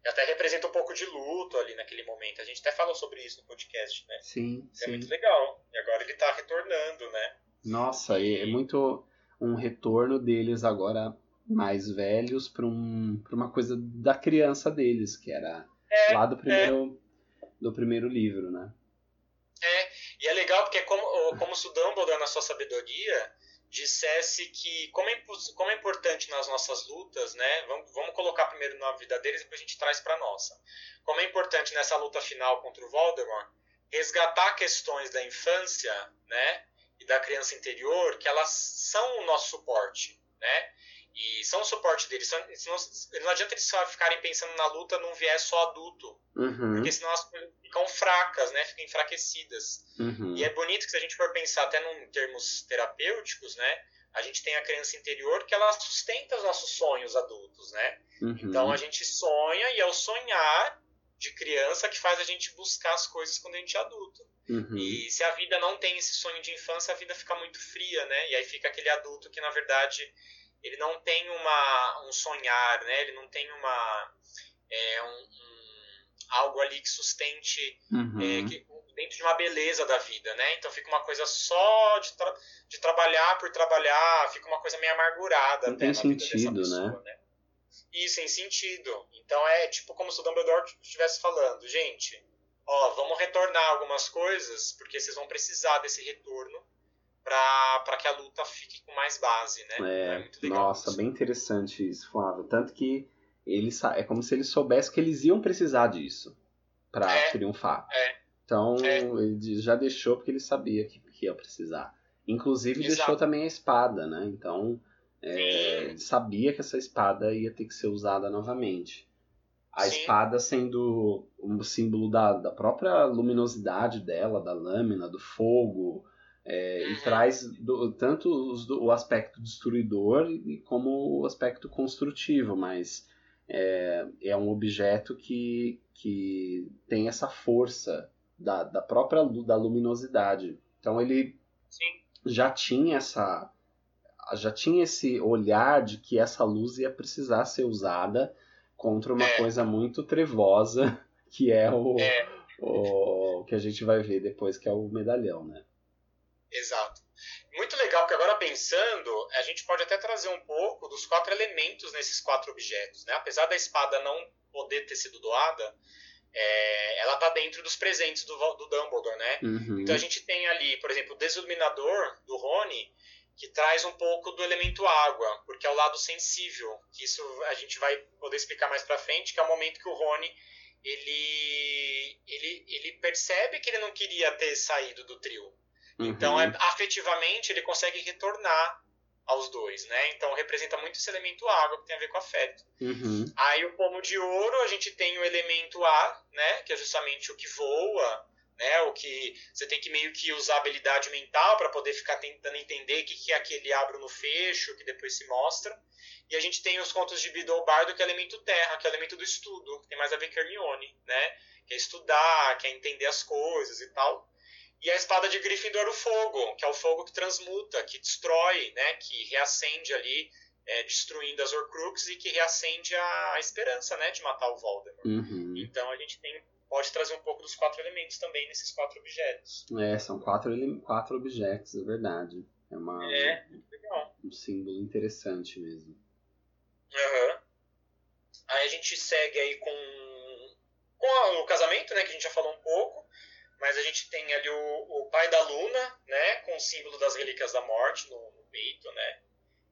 B: até representa um pouco de luto ali naquele momento. A gente até falou sobre isso no podcast, né?
A: Sim,
B: é
A: sim.
B: muito legal. E agora ele tá retornando, né?
A: Nossa, e... é muito um retorno deles agora mais velhos para um, pra uma coisa da criança deles, que era é, lá do primeiro, é. do primeiro livro, né?
B: É, e é legal porque como, como o Dumbledore, na sua sabedoria, dissesse que, como é, como é importante nas nossas lutas, né? Vamos, vamos colocar primeiro na vida deles e depois a gente traz para nossa. Como é importante nessa luta final contra o Voldemort resgatar questões da infância, né? E da criança interior, que elas são o nosso suporte, né? E são o suporte deles. São, não, não adianta eles só ficarem pensando na luta num viés só adulto.
A: Uhum.
B: Porque senão as coisas ficam fracas, né? Ficam enfraquecidas.
A: Uhum.
B: E é bonito que se a gente for pensar até em termos terapêuticos, né? A gente tem a criança interior que ela sustenta os nossos sonhos adultos, né?
A: Uhum.
B: Então a gente sonha e é o sonhar de criança que faz a gente buscar as coisas quando a gente é adulto.
A: Uhum.
B: E se a vida não tem esse sonho de infância, a vida fica muito fria, né? E aí fica aquele adulto que na verdade ele não tem uma, um sonhar, né? Ele não tem uma é, um, um, algo ali que sustente
A: Uhum.
B: é, que, dentro de uma beleza da vida, né? Então fica uma coisa só de, tra de trabalhar por trabalhar, fica uma coisa meio amargurada.
A: Não tem
B: na vida
A: sentido, né?
B: pessoa, né? Isso, sem sentido. Então é tipo como se o Dumbledore estivesse falando, gente, ó, vamos retornar algumas coisas, porque vocês vão precisar desse retorno para que a luta fique com mais base, né?
A: É,
B: é
A: nossa,
B: isso.
A: bem interessante isso, Flávio. Tanto que ele é como se eles soubessem que eles iam precisar disso pra
B: É,
A: triunfar.
B: é.
A: Então
B: É.
A: ele já deixou porque ele sabia que, que ia precisar. Inclusive
B: Exato.
A: deixou também a espada, né? Então é, ele sabia que essa espada ia ter que ser usada novamente. A
B: Sim.
A: espada sendo um símbolo da, da própria luminosidade dela, da lâmina, do fogo, é, e traz do- tanto os do- o aspecto destruidor como o aspecto construtivo, mas é, é um objeto que, que tem essa força da, da própria da luminosidade. Então ele
B: Sim.
A: já tinha essa já tinha esse olhar de que essa luz ia precisar ser usada contra uma
B: É.
A: coisa muito trevosa que é o,
B: É.
A: o que a gente vai ver depois que é o medalhão, né?
B: Exato. Muito legal, porque agora pensando, a gente pode até trazer um pouco dos quatro elementos nesses quatro objetos. Né? Apesar da espada não poder ter sido doada, é, ela está dentro dos presentes do, do Dumbledore, né?
A: Uhum.
B: Então a gente tem ali, por exemplo, o desiluminador do Rony, que traz um pouco do elemento água, porque é o lado sensível, que isso a gente vai poder explicar mais pra frente, que é o momento que o Rony ele, ele, ele percebe que ele não queria ter saído do trio. Então,
A: Uhum.
B: é, afetivamente, ele consegue retornar aos dois, né? Então, representa muito esse elemento água, que tem a ver com afeto.
A: Uhum.
B: Aí, o pomo de ouro, a gente tem o elemento ar, né? Que é justamente o que voa, né? O que você tem que meio que usar habilidade mental para poder ficar tentando entender o que, que é aquele abro no fecho, que depois se mostra. E a gente tem os contos de Bidobardo, que é o elemento terra, que é o elemento do estudo, que tem mais a ver com Hermione, né? Que é estudar, que é entender as coisas e tal. E a espada de Gryffindor, o fogo, que é o fogo que transmuta, que destrói, né? Que reacende ali, é, destruindo as Horcruxes e que reacende a, a esperança, né? De matar o Voldemort.
A: Uhum.
B: Então a gente tem, pode trazer um pouco dos quatro elementos também nesses quatro objetos.
A: É, são quatro, quatro objetos, é verdade. É uma,
B: É, legal.
A: um símbolo interessante mesmo.
B: Aham. Aí a gente segue aí com, com o casamento, né? Que a gente já falou um pouco. Mas a gente tem ali o, o pai da Luna, né? Com o símbolo das relíquias da morte no, no peito, né?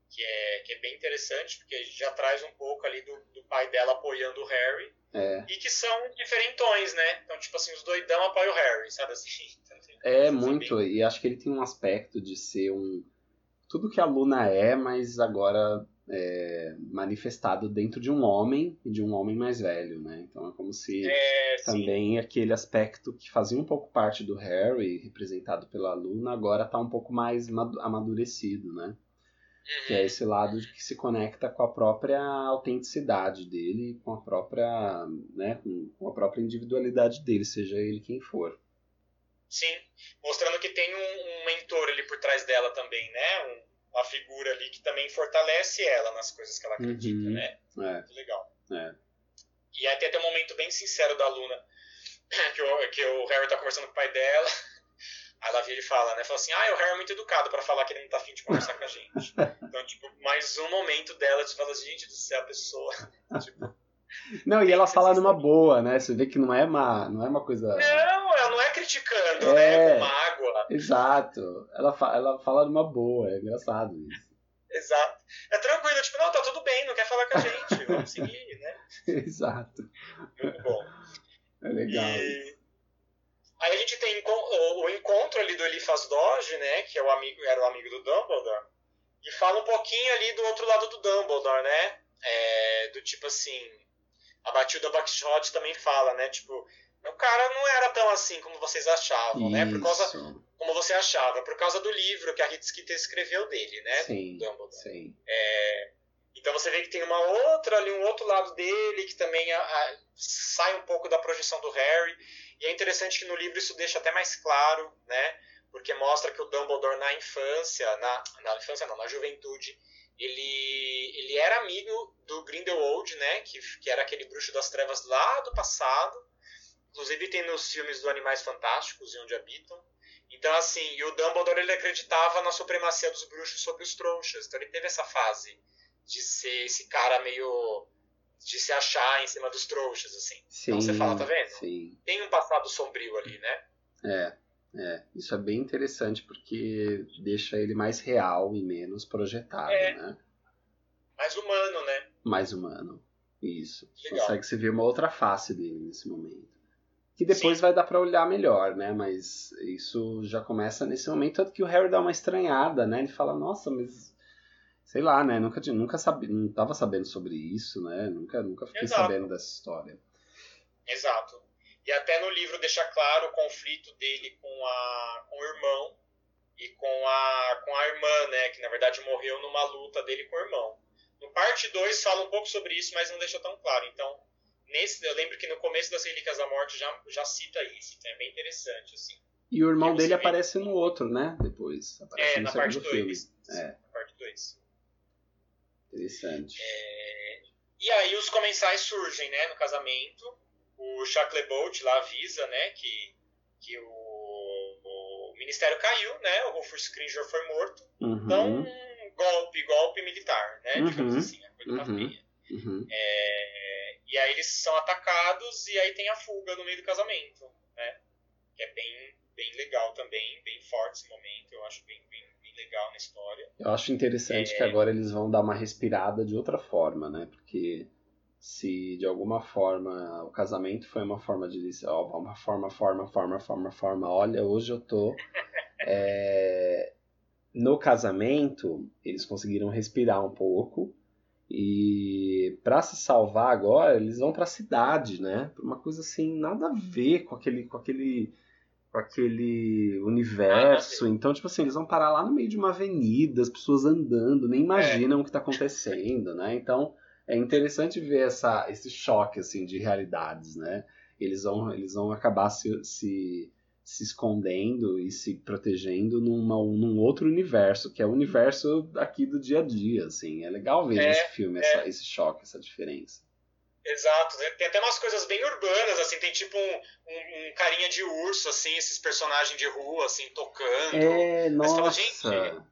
B: Que é, que é bem interessante, porque já traz um pouco ali do, do pai dela apoiando o Harry.
A: É,
B: E que são diferentões, né? Então, tipo assim, os doidão apoiam o Harry, sabe assim?
A: é
B: Isso
A: muito,
B: bem-
A: e acho que ele tem um aspecto de ser um. Tudo que a Luna é, mas agora é, manifestado dentro de um homem e de um homem mais velho, né? Então é como se
B: É, sim.
A: também aquele aspecto que fazia um pouco parte do Harry, representado pela Luna, agora tá um pouco mais madu- amadurecido, né? Que é
B: Uhum.
A: esse lado de que se conecta com a própria autenticidade dele, com a própria, né, com a própria individualidade dele, seja ele quem for.
B: Sim, mostrando que tem um, um mentor ali por trás dela também, né? Um- uma figura ali que também fortalece ela nas coisas que ela acredita,
A: Uhum.
B: né?
A: É,
B: Muito legal.
A: é.
B: E aí tem até um momento bem sincero da Luna, que o, que o Harry tá conversando com o pai dela. Aí ela vira e fala, né? Fala assim, ah, o Harry é muito educado pra falar que ele não tá afim de conversar com a gente. Então, tipo, mais um momento dela de falar, gente do céu, a pessoa. Tipo,
A: Não, e ela fala numa boa, né? Você vê que não é uma, não é uma coisa.
B: não, ela não é criticando,
A: É.
B: né? Com mágoa.
A: Exato. Ela, fa... ela fala numa boa, é engraçado isso.
B: Exato. É tranquilo, tipo, não, tá tudo bem, não quer falar com a gente, vamos seguir, né?
A: Exato.
B: Muito bom.
A: É legal.
B: E... Aí a gente tem o encontro ali do Eliphas Doge, né? Que é o amigo, era o amigo do Dumbledore. E fala um pouquinho ali do outro lado do Dumbledore, né? É, do tipo assim, a Batilda Buckshot também fala, né? Tipo, o cara não era tão assim como vocês achavam, Isso. né? Por causa, como você achava, por causa do livro que a Skeeter escreveu dele, né?
A: Sim, Dumbledore. Sim.
B: É, então você vê que tem uma outra ali, um outro lado dele que também a, a, sai um pouco da projeção do Harry. E é interessante que no livro isso deixa até mais claro, né? Porque mostra que o Dumbledore na infância, na, na infância não, na juventude, ele, ele era amigo do Grindelwald, né? Que, que era aquele bruxo das trevas lá do passado. Inclusive tem nos filmes do Animais Fantásticos e Onde Habitam. Então, assim, e o Dumbledore ele acreditava na supremacia dos bruxos sobre os trouxas. Então ele teve essa fase de ser esse cara meio. de se achar em cima dos trouxas, assim. Sim, então você fala, tá vendo?
A: Sim.
B: Tem um passado sombrio ali, né?
A: É. É, isso é bem interessante porque deixa ele mais real e menos projetado, é. né?
B: Mais humano, né?
A: Mais humano. Isso. Legal. Consegue se ver uma outra face dele nesse momento. Que depois Sim. vai dar para olhar melhor, né? Mas isso já começa nesse momento, tanto que o Harry dá uma estranhada, né? Ele fala, nossa, mas sei lá, né? Nunca, nunca sabe, não tava sabendo sobre isso, né? Nunca, nunca fiquei Exato. sabendo dessa história.
B: Exato. E até no livro deixa claro o conflito dele com, a, com o irmão e com a, com a irmã, né? Que na verdade morreu numa luta dele com o irmão. No parte 2 fala um pouco sobre isso, mas não deixa tão claro. Então, nesse, eu lembro que no começo das Relíquias da Morte já, já cita isso. Então é bem interessante, assim.
A: E o irmão dele aparece no outro, né? Depois. Aparece
B: é, na parte 2.
A: É.
B: Na parte 2.
A: Interessante.
B: É... E aí os comensais surgem, né? No casamento o Shacklebolt lá avisa, né, que, que o, o ministério caiu, né, o Rufus Cringer foi morto.
A: Uhum.
B: Então, golpe, golpe militar, né,
A: uhum.
B: digamos assim, a coisa tá uhum. feia.
A: Uhum.
B: É, e aí eles são atacados e aí tem a fuga no meio do casamento, né, que é bem, bem legal também, bem forte esse momento, eu acho bem, bem, bem legal na história.
A: Eu acho interessante é... que agora eles vão dar uma respirada de outra forma, né, porque se de alguma forma o casamento foi uma forma de dizer, ó, uma forma, forma, forma, forma, forma, olha, hoje eu tô. É... No casamento, eles conseguiram respirar um pouco e para se salvar agora, eles vão para a cidade, né? Uma coisa assim, nada a ver com aquele com aquele com aquele universo. Então, tipo assim, eles vão parar lá no meio de uma avenida, as pessoas andando, nem imaginam é. o que está acontecendo, né? Então, é interessante ver essa, esse choque assim de realidades, né? Eles vão, eles vão acabar se, se, se escondendo e se protegendo numa, num outro universo, que é o universo aqui do dia a dia, assim. É legal ver é, nesse filme é. essa, esse choque, essa diferença.
B: Exato, tem até umas coisas bem urbanas, assim, tem tipo um, um, um carinha de urso, assim, esses personagens de rua, assim, tocando.
A: É, nossa. Fala, gente,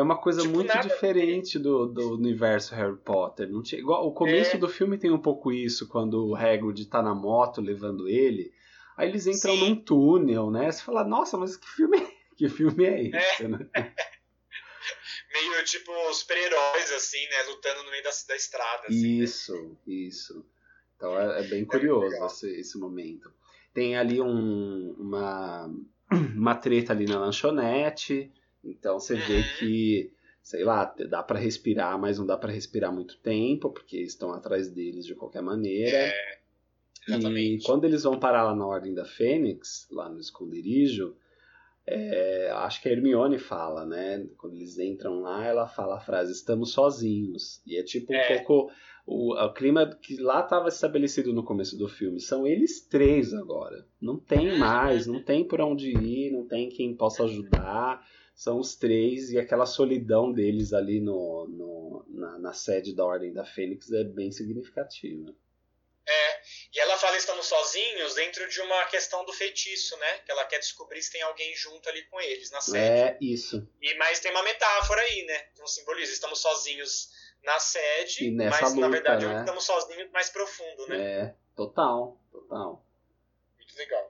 A: é uma coisa tipo, muito diferente do, do universo Harry Potter. Não tinha, igual, o começo é. do filme tem um pouco isso, quando o Hagrid tá na moto levando ele. Aí eles entram Sim. num túnel, né? Você fala, nossa, mas que filme é, que filme é esse, é. né?
B: Meio tipo super-heróis, assim, né? Lutando no meio da, da estrada. Assim,
A: né? isso, né? isso. Então é, é bem é curioso é esse, esse momento. Tem ali um, uma, uma treta ali na lanchonete então você vê que, sei lá, dá para respirar, mas não dá para respirar muito tempo, porque estão atrás deles de qualquer maneira.
B: É,
A: e quando eles vão parar lá na Ordem da Fênix, lá no esconderijo, é, acho que a Hermione fala, né? Quando eles entram lá, ela fala a frase: estamos sozinhos. E é tipo um é. pouco o, o, clima que lá estava estabelecido no começo do filme. São eles três agora. Não tem mais, não tem por onde ir, não tem quem possa ajudar são os três e aquela solidão deles ali no, no na, na, sede da Ordem da Fênix é bem significativa.
B: É, e ela fala estamos sozinhos dentro de uma questão do feitiço, né? Que ela quer descobrir se tem alguém junto ali com eles na sede.
A: É, isso.
B: E mas tem uma metáfora aí, né? Um simbolismo, estamos sozinhos na sede,
A: mas
B: luta,
A: na
B: verdade
A: né?
B: estamos sozinhos mais profundo, né?
A: É, total, total.
B: Muito legal.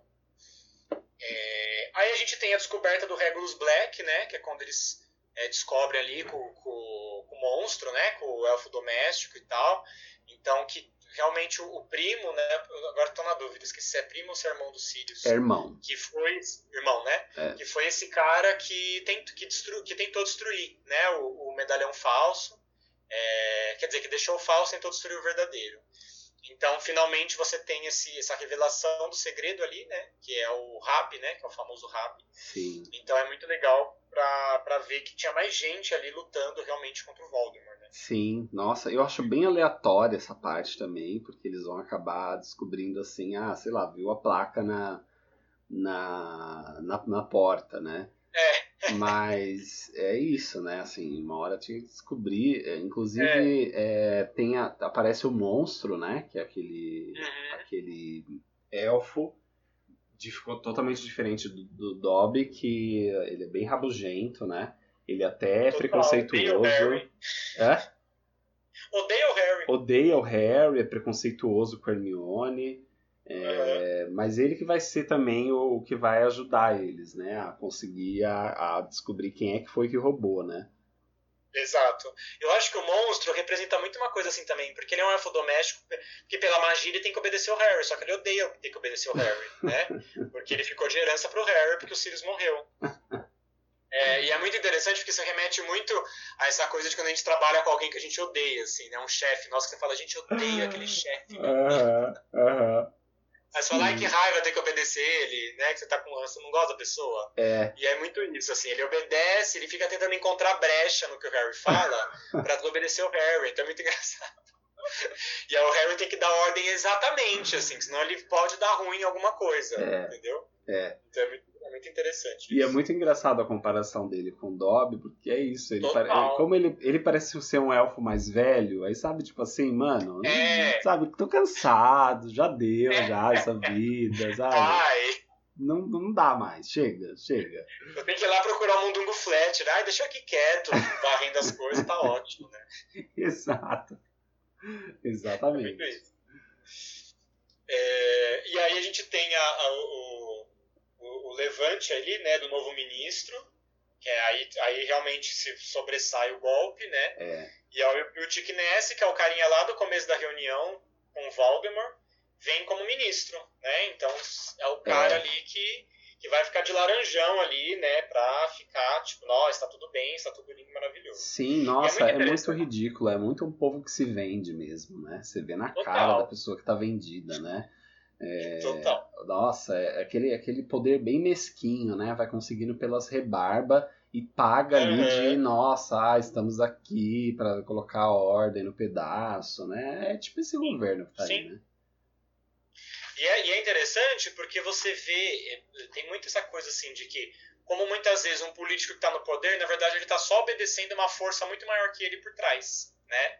B: É, aí a gente tem a descoberta do Regulus Black, né? Que é quando eles é, descobrem ali com, com, com, o monstro, né? Com o elfo doméstico e tal. Então que realmente o, o primo, né? Agora estou na dúvida, esqueci se é primo ou se é irmão do Sirius.
A: É irmão.
B: Que foi. Irmão, né?
A: É.
B: Que foi esse cara que, tent, que, destru, que tentou destruir né? o, o medalhão falso. É, quer dizer, que deixou o falso e tentou destruir o verdadeiro. Então, finalmente, você tem esse, essa revelação do segredo ali, né? Que é o rap, né? Que é o famoso rap.
A: Sim.
B: Então é muito legal pra, pra ver que tinha mais gente ali lutando realmente contra o Voldemort, né?
A: Sim, nossa, eu acho bem aleatória essa parte também, porque eles vão acabar descobrindo assim, ah, sei lá, viu a placa na, na, na, na porta, né?
B: É.
A: Mas é isso, né? Assim, uma hora tinha que descobrir. é, Inclusive, é, tem a- aparece o monstro, né? Que é aquele,
B: Uhum.
A: aquele elfo de- ficou totalmente diferente do, do Dobby, que ele é bem rabugento, né? Ele até é
B: Total,
A: preconceituoso.
B: odeio o Harry.
A: É?
B: O Harry.
A: Odeia o Harry, é preconceituoso com a Hermione. É, Mas ele que vai ser também o, o que vai ajudar eles, né? A conseguir a, a descobrir quem é que foi que roubou, né?
B: Exato. Eu acho que o monstro representa muito uma coisa assim também, porque ele é um elfo doméstico, porque pela magia ele tem que obedecer o Harry, só que ele odeia ter que obedecer o Harry, né? Porque ele ficou de herança pro Harry porque o Sirius morreu. É, e é muito interessante porque isso remete muito a essa coisa de quando a gente trabalha com alguém que a gente odeia, assim, né? Um chefe nosso que você fala, a gente odeia aquele chefe.
A: Aham, aham.
B: Aí você fala, ai que raiva ter que obedecer ele, né? Que você tá com você não gosta da pessoa.
A: É,
B: E é muito isso, assim, ele obedece, ele fica tentando encontrar brecha no que o Harry fala pra obedecer o Harry, então é muito engraçado. E aí o Harry tem que dar ordem exatamente, assim, senão ele pode dar ruim em alguma coisa,
A: É.
B: entendeu?
A: É.
B: Então é muito, é muito interessante.
A: e é muito engraçado a comparação dele com o Dobby, porque é isso. Ele pare- como ele, ele parece ser um elfo mais velho, aí sabe, tipo assim, mano,
B: É.
A: sabe, tô cansado, já deu já essa vida, sabe?
B: Ai,
A: Não, não dá mais, chega, chega.
B: eu tenho que ir lá procurar o Mundungo Flat, né? Ai, deixa eu aqui quieto, varrendo as coisas, tá ótimo, né?
A: Exato.
B: É
A: Exatamente.
B: É, e aí a gente tem a- a- o, o, o levante ali, né, do novo ministro, que é aí, aí realmente se sobressai o golpe, né?
A: É,
B: E aí o Piltic Ness, que é o carinha lá do começo da reunião com o Voldemort, vem como ministro, né? Então é o cara
A: É.
B: ali que, que vai ficar de laranjão ali, né? Pra ficar, tipo, nossa, tá tudo bem, está tudo lindo maravilhoso.
A: Sim, nossa,
B: muito
A: é muito ridículo, é muito um povo que se vende mesmo, né? Você vê na
B: Total.
A: cara da pessoa que tá vendida, né? É,
B: Total.
A: Nossa, é aquele, aquele poder bem mesquinho, né? Vai conseguindo pelas rebarba e paga ali
B: Uhum.
A: de, nossa, ah, estamos aqui para colocar ordem no pedaço, né? É tipo esse governo que tá aí,
B: Sim.
A: né?
B: E é, e é interessante porque você vê, eh, tem muito essa coisa assim de que, como muitas vezes um político que está no poder, na verdade ele está só obedecendo uma força muito maior que ele por trás, né?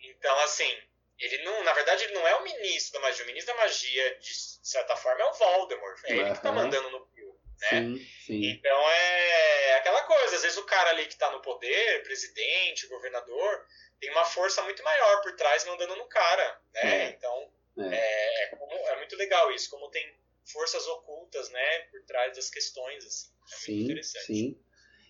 B: Então, assim, ele não, na verdade ele não é o ministro da magia, o ministro da magia, de certa forma, é o Voldemort, é ele que está
A: Aham.
B: mandando no Pio, né?
A: Sim, sim.
B: Então é aquela coisa, às vezes o cara ali que está no poder, presidente, governador, tem uma força muito maior por trás mandando no cara, né?
A: É.
B: Então
A: É.
B: é, é como- é muito legal isso, como tem forças ocultas, né, por trás das questões, assim. É muito
A: Sim,
B: interessante.
A: sim.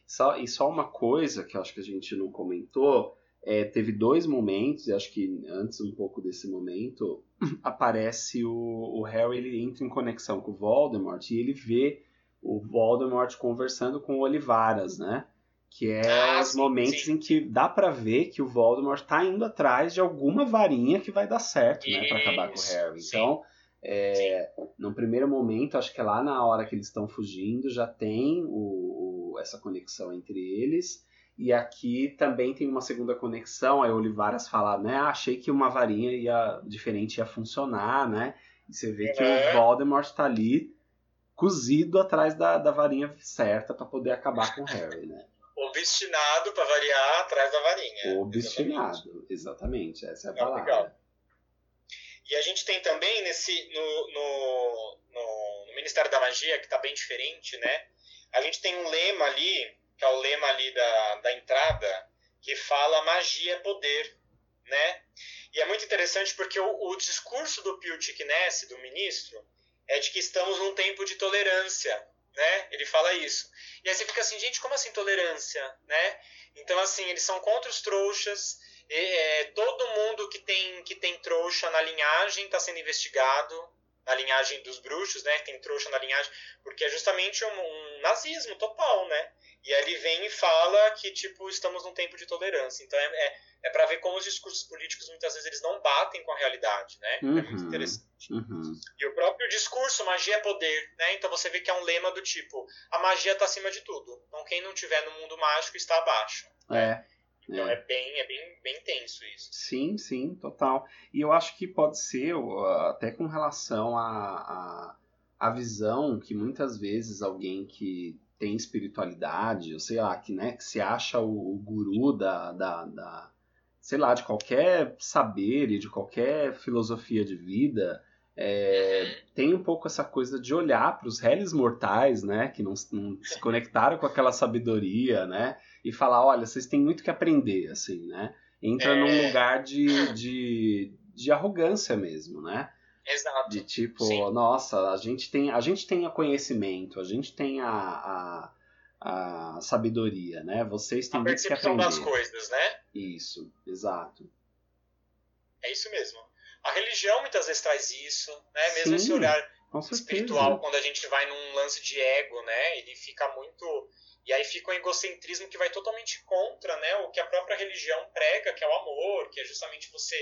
A: Só, e só uma coisa que eu acho que a gente não comentou, é, teve dois momentos, e acho que antes um pouco desse momento, aparece o, o Harry, ele entra em conexão com o Voldemort e ele vê o Voldemort conversando com o Olivaras, né? Que é
B: Ah,
A: os momentos
B: sim.
A: em que dá pra ver que o Voldemort tá indo atrás de alguma varinha que vai dar certo, né? Pra acabar com o Harry.
B: sim.
A: Então, é, num primeiro momento, acho que é lá na hora que eles estão fugindo, já tem o, o- essa conexão entre eles. E aqui também tem uma segunda conexão. Aí o Olivaras fala, né? "Ah, achei que uma varinha ia, diferente ia funcionar, né? E você vê que o
B: Uhum.
A: Voldemort tá ali cozido atrás da, da varinha certa para poder acabar com o Harry, né?
B: Obstinado, pra variar, atrás da varinha. Exatamente.
A: Obstinado, exatamente. Essa é a
B: É,
A: palavra.
B: legal. E a gente tem também nesse no, no, no- no Ministério da Magia, que está bem diferente, né? A gente tem um lema ali, que é o lema ali da, da entrada, que fala magia é poder, né? E é muito interessante porque o, o discurso do Piltic Ness, do ministro, é de que estamos num tempo de tolerância, né? Ele fala isso. E aí você fica assim, gente, como assim tolerância, né? Então, assim, eles são contra os trouxas, é, todo mundo que tem, que tem trouxa na linhagem está sendo investigado, na linhagem dos bruxos, né? Tem trouxa na linhagem, porque é justamente um, um nazismo total, né? E aí ele vem e fala que, tipo, estamos num tempo de tolerância. Então é, é, é para ver como os discursos políticos muitas vezes eles não batem com a realidade, né?
A: Uhum,
B: é muito interessante.
A: Uhum.
B: E o próprio discurso, magia é poder, né? Então você vê que é um lema do tipo, a magia está acima de tudo. Então quem não tiver no mundo mágico está abaixo.
A: É.
B: Então é, é bem, é bem, bem tenso isso.
A: Sim, sim, total. E eu acho que pode ser, até com relação à a, a, a, visão que muitas vezes alguém que tem espiritualidade, ou sei lá, que, né, que se acha o, o guru da, da, da, sei lá, de qualquer saber e de qualquer filosofia de vida, é, tem um pouco essa coisa de olhar para os réis mortais, né, que não, não, se conectaram com aquela sabedoria, né, e falar, olha, vocês têm muito que aprender, assim, né, entra é... num lugar de, de, de arrogância mesmo, né,
B: Exato.
A: De tipo,
B: Sim.
A: nossa, a gente tem a gente tem o conhecimento, a gente tem a, a, a sabedoria, né? Vocês têm
B: a
A: muito que aprender.
B: das coisas, né?
A: Isso, exato.
B: É isso mesmo. A religião muitas vezes traz isso, né? Mesmo
A: Sim,
B: esse olhar espiritual, quando a gente vai num lance de ego, né? Ele fica muito. E aí fica um egocentrismo que vai totalmente contra né, o que a própria religião prega, que é o amor, que é justamente você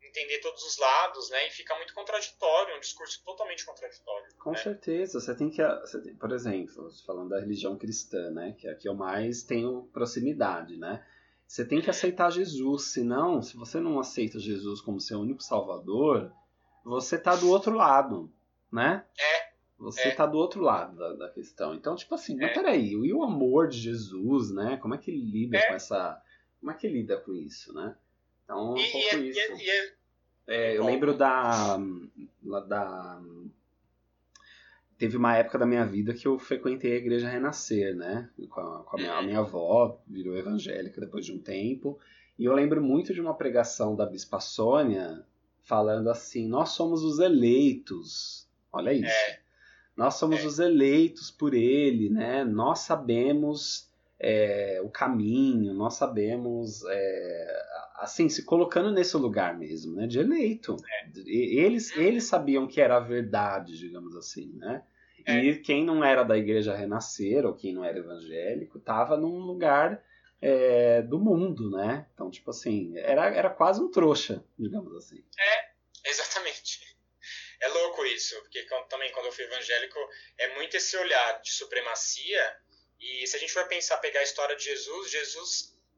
B: entender todos os lados, né? E fica muito contraditório, um discurso totalmente contraditório.
A: Com
B: né?
A: certeza. Você tem que, você tem, por exemplo, falando da religião cristã, né? Que é a que eu mais tenho proximidade, né? Você tem que aceitar Jesus, senão, se você não aceita Jesus como seu único salvador, você tá do outro lado, né?
B: É.
A: Você
B: é.
A: tá do outro lado da, da questão. Então, tipo assim, mas
B: É.
A: peraí, e o amor de Jesus, né? Como é que ele lida
B: É.
A: com essa. Como é que ele lida com isso, né? Então, um
B: e
A: pouco
B: é,
A: isso.
B: e é- e é-
A: eu lembro da, da. Teve uma época da minha vida que eu frequentei a igreja Renascer, né? Com a, com a minha, a minha avó, virou evangélica depois de um tempo. E eu lembro muito de uma pregação da Bispa Sônia falando assim: Nós somos os eleitos. Olha isso.
B: É.
A: Nós somos
B: É.
A: os eleitos por ele, né? Nós sabemos é, o caminho, nós sabemos, é, assim, se colocando nesse lugar mesmo, né? De eleito. E- Eles, eles sabiam que era a verdade, digamos assim, né?
B: É.
A: E quem não era da igreja renascer, ou quem não era evangélico, estava num lugar é, do mundo, né? Então, tipo assim, era, era quase um trouxa, digamos assim.
B: Exatamente. Isso, porque também quando eu fui evangélico, é muito esse olhar de supremacia. E se a gente for pensar, pegar a história de Jesus, Jesus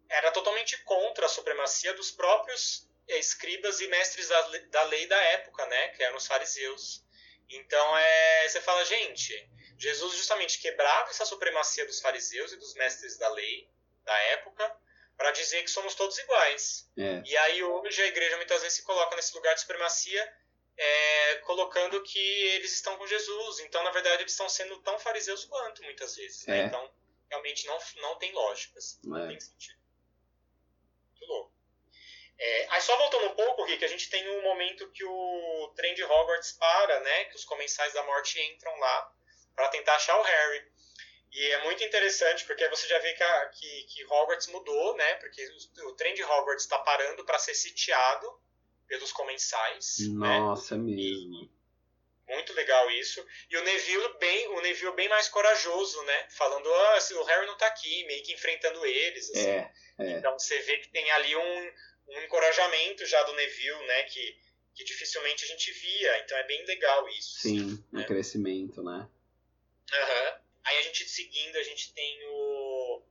B: era totalmente contra a supremacia dos próprios escribas e mestres da, da lei da época, né? Que eram os fariseus. Então, é, você fala, gente, Jesus justamente quebrava essa supremacia dos fariseus e dos mestres da lei da época para dizer que somos todos iguais.
A: É,
B: E aí hoje a igreja muitas vezes se coloca nesse lugar de supremacia, é, colocando que eles estão com Jesus. Então, na verdade, eles estão sendo tão fariseus quanto, muitas vezes. né?
A: É.
B: Então, realmente não, não tem lógica. assim, Não
A: É.
B: tem sentido. Muito louco. É, aí só voltando um pouco, Rick, a gente tem um momento que o trem de Hogwarts para, né? Que os comensais da morte entram lá para tentar achar o Harry. E é muito interessante, porque você já vê que, a- que, que Hogwarts mudou, né? Porque o, o trem de Hogwarts está parando para ser sitiado pelos comensais, né?
A: nossa, é mesmo.
B: Muito legal isso. E o Neville bem, o Neville bem mais corajoso, né? Falando, ah, o Harry não tá aqui, meio que enfrentando eles. assim.
A: É, é.
B: Então você vê que tem ali um, um encorajamento já do Neville, né? Que, que dificilmente a gente via. Então é bem legal isso.
A: Sim, um
B: né?
A: crescimento, né?
B: Aham. Aí a gente seguindo, a gente tem o,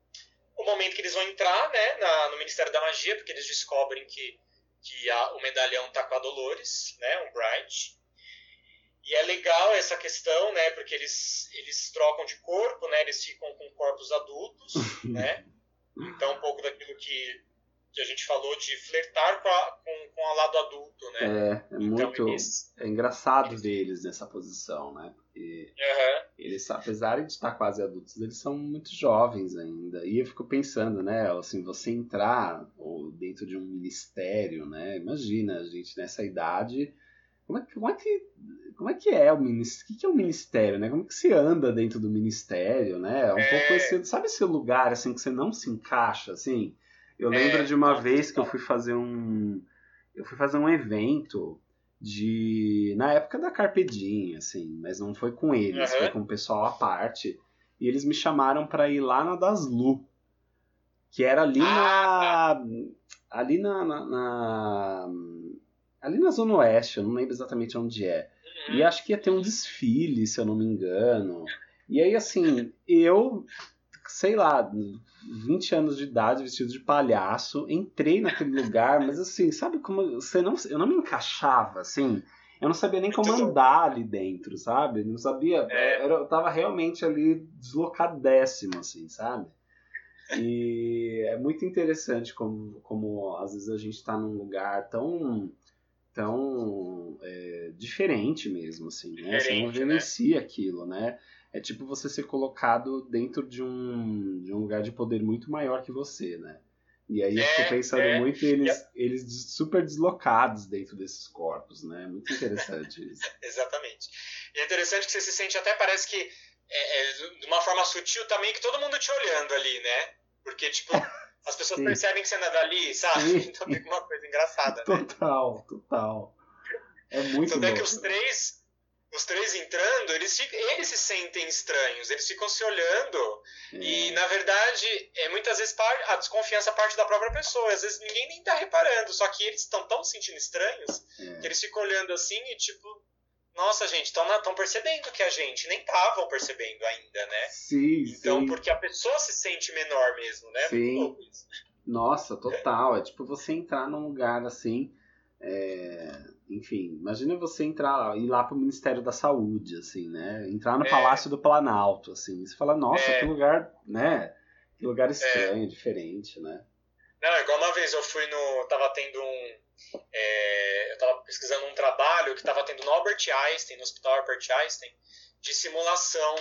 B: o momento que eles vão entrar, né, na- no Ministério da Magia, porque eles descobrem que, que a- o medalhão tá com a Dolores, né, um Bright. E é legal essa questão, né, porque eles, eles trocam de corpo, né, eles ficam com corpos adultos, né. Então um pouco daquilo que, que a gente falou de flertar com, a, com, com o lado adulto, né.
A: É, é
B: Então
A: muito.
B: eles...
A: É engraçado ver eles nessa posição, né? Porque
B: Aham.
A: eles, apesar de estar quase adultos, eles são muito jovens ainda. E eu fico pensando, né? Assim, você entrar ou dentro de um ministério, né? Imagina, a gente nessa idade. Como é, que- como é que. Como é que é o ministério? O que que é o ministério, né? Como é que se anda dentro do ministério, né? É um
B: É.
A: pouco esse. Sabe esse lugar assim que você não se encaixa, assim? Eu lembro é, de uma vez que eu fui fazer um. Eu fui fazer um evento de. Na época da Carpedinha, assim, mas não foi com eles, uhum. foi com o pessoal à parte. E eles me chamaram para ir lá na Das Lu, que era ali ah, na. Ali na, na, na, Ali na Zona Oeste, eu não lembro exatamente onde é. Uhum. E acho que ia ter um desfile, se eu não me engano. E aí, assim, eu, sei lá, 20 anos de idade, vestido de palhaço, entrei naquele lugar, mas assim, sabe como você não, eu não me encaixava, assim, eu não sabia nem como andar ali dentro, sabe? Não sabia, é. eu tava realmente ali deslocadéssimo, assim, sabe? E é muito interessante como, como às vezes a gente está num lugar tão tão é, diferente mesmo, assim, né? Você não vivencia né? aquilo, né? É tipo você ser colocado dentro de um, de um lugar de poder muito maior que você, né? E aí eu fico é, pensando é, muito eles, eles super deslocados dentro desses corpos, né? Muito interessante isso.
B: Exatamente. E é interessante que você se sente até parece que é, é, de uma forma sutil também que todo mundo te olhando ali, né? Porque, tipo, as pessoas Sim. percebem que você é dali, sabe? Sim. Então fica uma coisa engraçada,
A: né? Total, total. É muito
B: Tanto é que os três os três entrando, eles, eles se sentem estranhos, eles ficam se olhando. É. E, na verdade, é, muitas vezes a desconfiança parte da própria pessoa. Às vezes ninguém nem tá reparando, só que eles estão tão se sentindo estranhos é. que eles ficam olhando assim e, tipo, nossa, gente, estão percebendo que a gente nem estavam percebendo ainda, né?
A: Sim,
B: Então,
A: sim.
B: porque a pessoa se sente menor mesmo, né?
A: Sim. Nossa, total. É tipo você entrar num lugar assim. É enfim, imagina você entrar, ir lá pro Ministério da Saúde, assim, né? Entrar no é. Palácio do Planalto, assim. Você fala, nossa, é. que lugar, né? Que lugar estranho, é. diferente, né?
B: Não, igual uma vez eu fui no. Tava tendo um. É, eu tava pesquisando um trabalho que tava tendo no Albert Einstein, no Hospital Albert Einstein, de simulação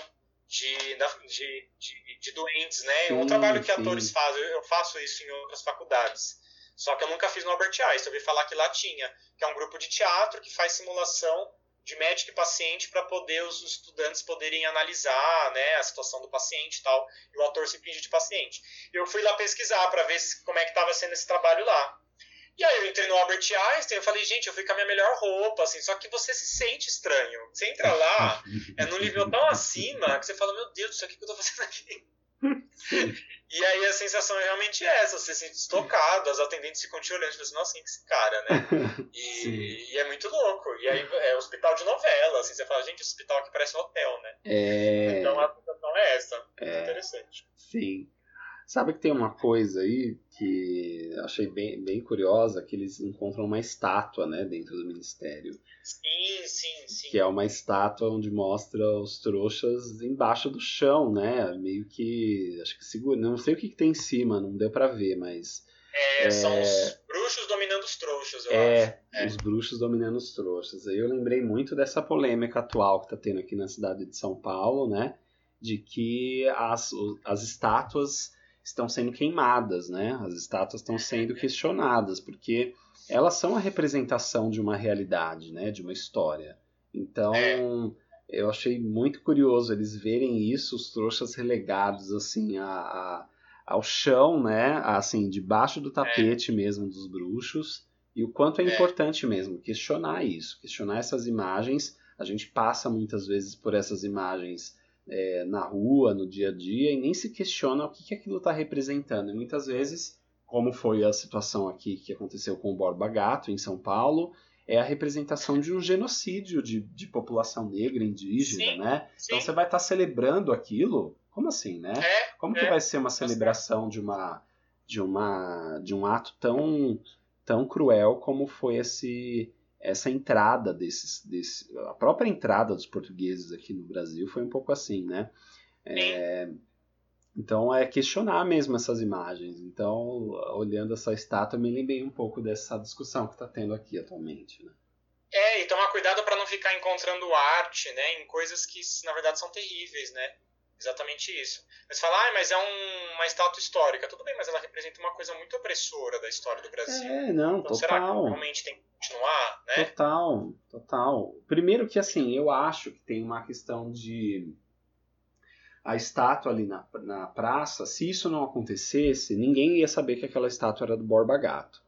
B: de, de, de, de doentes, né? Sim, um trabalho que sim. atores fazem, eu faço isso em outras faculdades. Só que eu nunca fiz no Albert Einstein. Eu ouvi falar que lá tinha, que é um grupo de teatro que faz simulação de médico e paciente para poder os estudantes poderem analisar né, a situação do paciente e tal, e o ator se finge de paciente. Eu fui lá pesquisar para ver como é que estava sendo esse trabalho lá. E aí eu entrei no Albert Einstein, eu falei, gente, eu fui com a minha melhor roupa, assim, só que você se sente estranho. Você entra lá, é num nível tão acima que você fala, meu Deus, isso aqui que eu tô fazendo aqui. E aí a sensação é realmente essa, você se sente estocado, as atendentes ficam te olhando, tipo assim, nossa, quem é esse cara, né? E, e, é muito louco. E aí é hospital de novela, assim, você fala, gente, esse hospital aqui parece um hotel, né?
A: É...
B: Então a sensação é essa, é... interessante.
A: Sim. Sabe que tem uma coisa aí que achei bem, bem curiosa, que eles encontram uma estátua, né, dentro do ministério.
B: Sim, sim, sim.
A: Que é uma estátua onde mostra os trouxas embaixo do chão, né? Meio que. Acho que segura. Não sei o que, que tem em cima, não deu para ver, mas.
B: É, é, são os bruxos dominando os trouxas, eu
A: é,
B: acho. É,
A: os bruxos dominando os trouxas. Aí eu lembrei muito dessa polêmica atual que tá tendo aqui na cidade de São Paulo, né? De que as, as estátuas estão sendo queimadas, né? As estátuas estão sendo questionadas, porque elas são a representação de uma realidade, né? De uma história. Então, eu achei muito curioso eles verem isso, os trouxas relegados, assim, a, a ao chão, né? Assim, debaixo do tapete é. mesmo dos bruxos. E o quanto é, é importante mesmo questionar isso, questionar essas imagens. A gente passa muitas vezes por essas imagens é, na rua, no dia a dia, e nem se questiona o que, que aquilo está representando. E muitas vezes, como foi a situação aqui que aconteceu com o Borba Gato, em São Paulo, é a representação de um genocídio de, de população negra, indígena, sim, né? Sim. Então você vai estar tá celebrando aquilo? Como assim, né?
B: É,
A: como que
B: é,
A: vai ser uma celebração de uma de uma de um ato tão tão cruel como foi esse essa entrada desses, desse, a própria entrada dos portugueses aqui no Brasil foi um pouco assim, né? É, então é questionar mesmo essas imagens. Então, olhando essa estátua, me lembrei um pouco dessa discussão que está tendo aqui atualmente, né?
B: É, e tomar cuidado para não ficar encontrando arte, né, em coisas que na verdade são terríveis, né? Exatamente isso. Mas falar, ah, mas é um, uma estátua histórica. Tudo bem, mas ela representa uma coisa muito opressora da história do Brasil.
A: É, não,
B: então,
A: total.
B: Será que realmente tem que continuar, né?
A: Total, total. Primeiro que, assim, eu acho que tem uma questão de... a estátua ali na, na praça, se isso não acontecesse, ninguém ia saber que aquela estátua era do Borba Gato.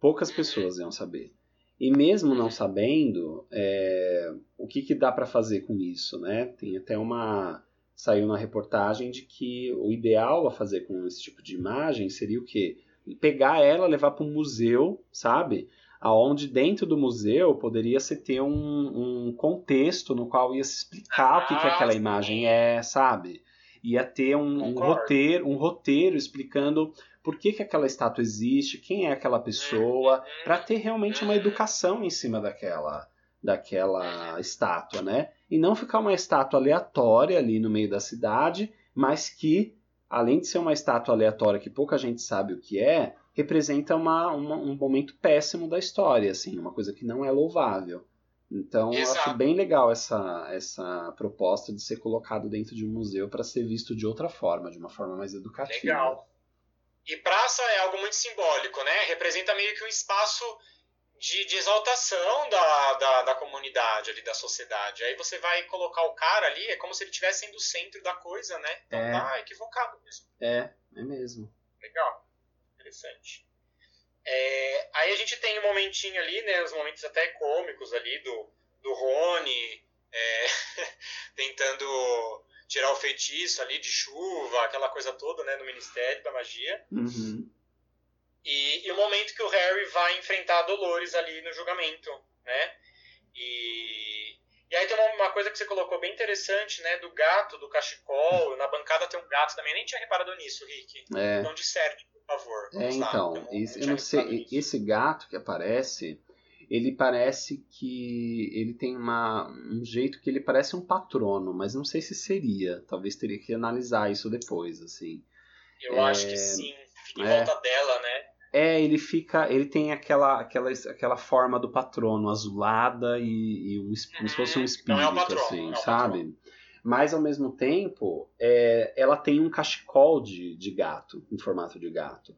A: Poucas
B: Uhum.
A: pessoas iam saber. E mesmo não sabendo, é, o que, que dá para fazer com isso, né? Tem até uma saiu na reportagem de que o ideal a fazer com esse tipo de imagem seria o quê? Pegar ela, levar para um museu, sabe? Aonde dentro do museu poderia se ter um, um contexto no qual ia se explicar o que, que
B: Ah,
A: aquela imagem é, sabe? Ia ter um, um roteiro, um roteiro explicando por que, que aquela estátua existe, quem é aquela pessoa,
B: Uhum.
A: para ter realmente uma
B: Uhum.
A: educação em cima daquela daquela estátua, né? E não ficar uma estátua aleatória ali no meio da cidade, mas que, além de ser uma estátua aleatória que pouca gente sabe o que é, representa uma, uma- um momento péssimo da história, assim, uma coisa que não é louvável. Então, eu acho
B: Exato.
A: bem legal essa, essa proposta de ser colocado dentro de um museu para ser visto de outra forma, de uma forma mais educativa.
B: Legal. E praça é algo muito simbólico, né? Representa meio que um espaço de, de exaltação da, da, da comunidade ali, da sociedade. Aí você vai colocar o cara ali, é como se ele estivesse sendo o centro da coisa, né? Então
A: É.
B: tá equivocado mesmo.
A: É, é mesmo.
B: Legal. Interessante. É, aí a gente tem um momentinho ali, né? Os momentos até cômicos ali do, do Rony é, tentando tirar o feitiço ali de chuva, aquela coisa toda, né? No Ministério da Magia.
A: Uhum.
B: E, e o momento que o Harry vai enfrentar Dolores ali no julgamento, né? E, e aí tem uma, uma coisa que você colocou bem interessante, né? Do gato, do cachecol. Na bancada tem um gato também. Eu nem tinha reparado nisso, Rick.
A: É.
B: Então disserte, por favor.
A: É,
B: lá,
A: então,
B: eu não-
A: esse-
B: não
A: eu não sei, esse gato que aparece, ele parece que ele tem uma, um jeito que ele parece um patrono, mas não sei se seria. Talvez teria que analisar isso depois, assim.
B: Eu acho que sim. Fica em
A: é.
B: volta dela, né?
A: É, ele fica, ele tem aquela, aquela, aquela forma do patrono, azulada e, e um, como se fosse um
B: Uhum.
A: espírito,
B: Então é o patrono,
A: assim,
B: é
A: sabe? Mas ao mesmo tempo, é, ela tem um cachecol de, de gato, em formato de gato.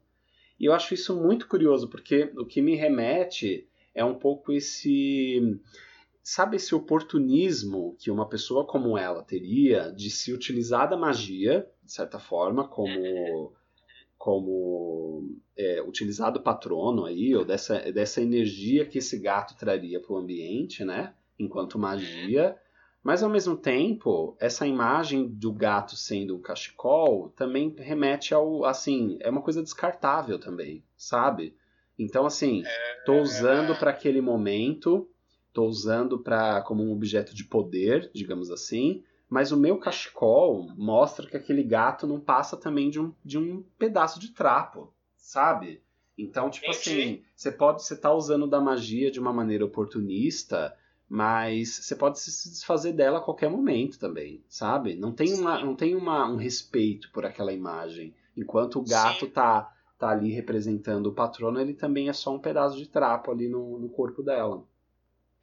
A: E eu acho isso muito curioso, porque o que me remete é um pouco esse. Sabe esse oportunismo que uma pessoa como ela teria de se utilizar da magia, de certa forma, como. Como é, utilizar do patrono aí, ou dessa, dessa energia que esse gato traria para o ambiente, né? Enquanto magia. Mas ao mesmo tempo, essa imagem do gato sendo um cachecol também remete ao. assim, é uma coisa descartável também, sabe? Então, assim, tô usando para aquele momento, tô usando para como um objeto de poder, digamos assim, mas o meu cachecol mostra que aquele gato não passa também de um, de um pedaço de trapo, sabe? Então, tipo assim, você pode você tá usando da magia de uma maneira oportunista, mas você pode se desfazer dela a qualquer momento também, sabe? Não tem, uma, não tem uma, um respeito por aquela imagem. Enquanto o gato
B: Sim.
A: tá, tá ali representando o patrono, ele também é só um pedaço de trapo ali no, no corpo dela.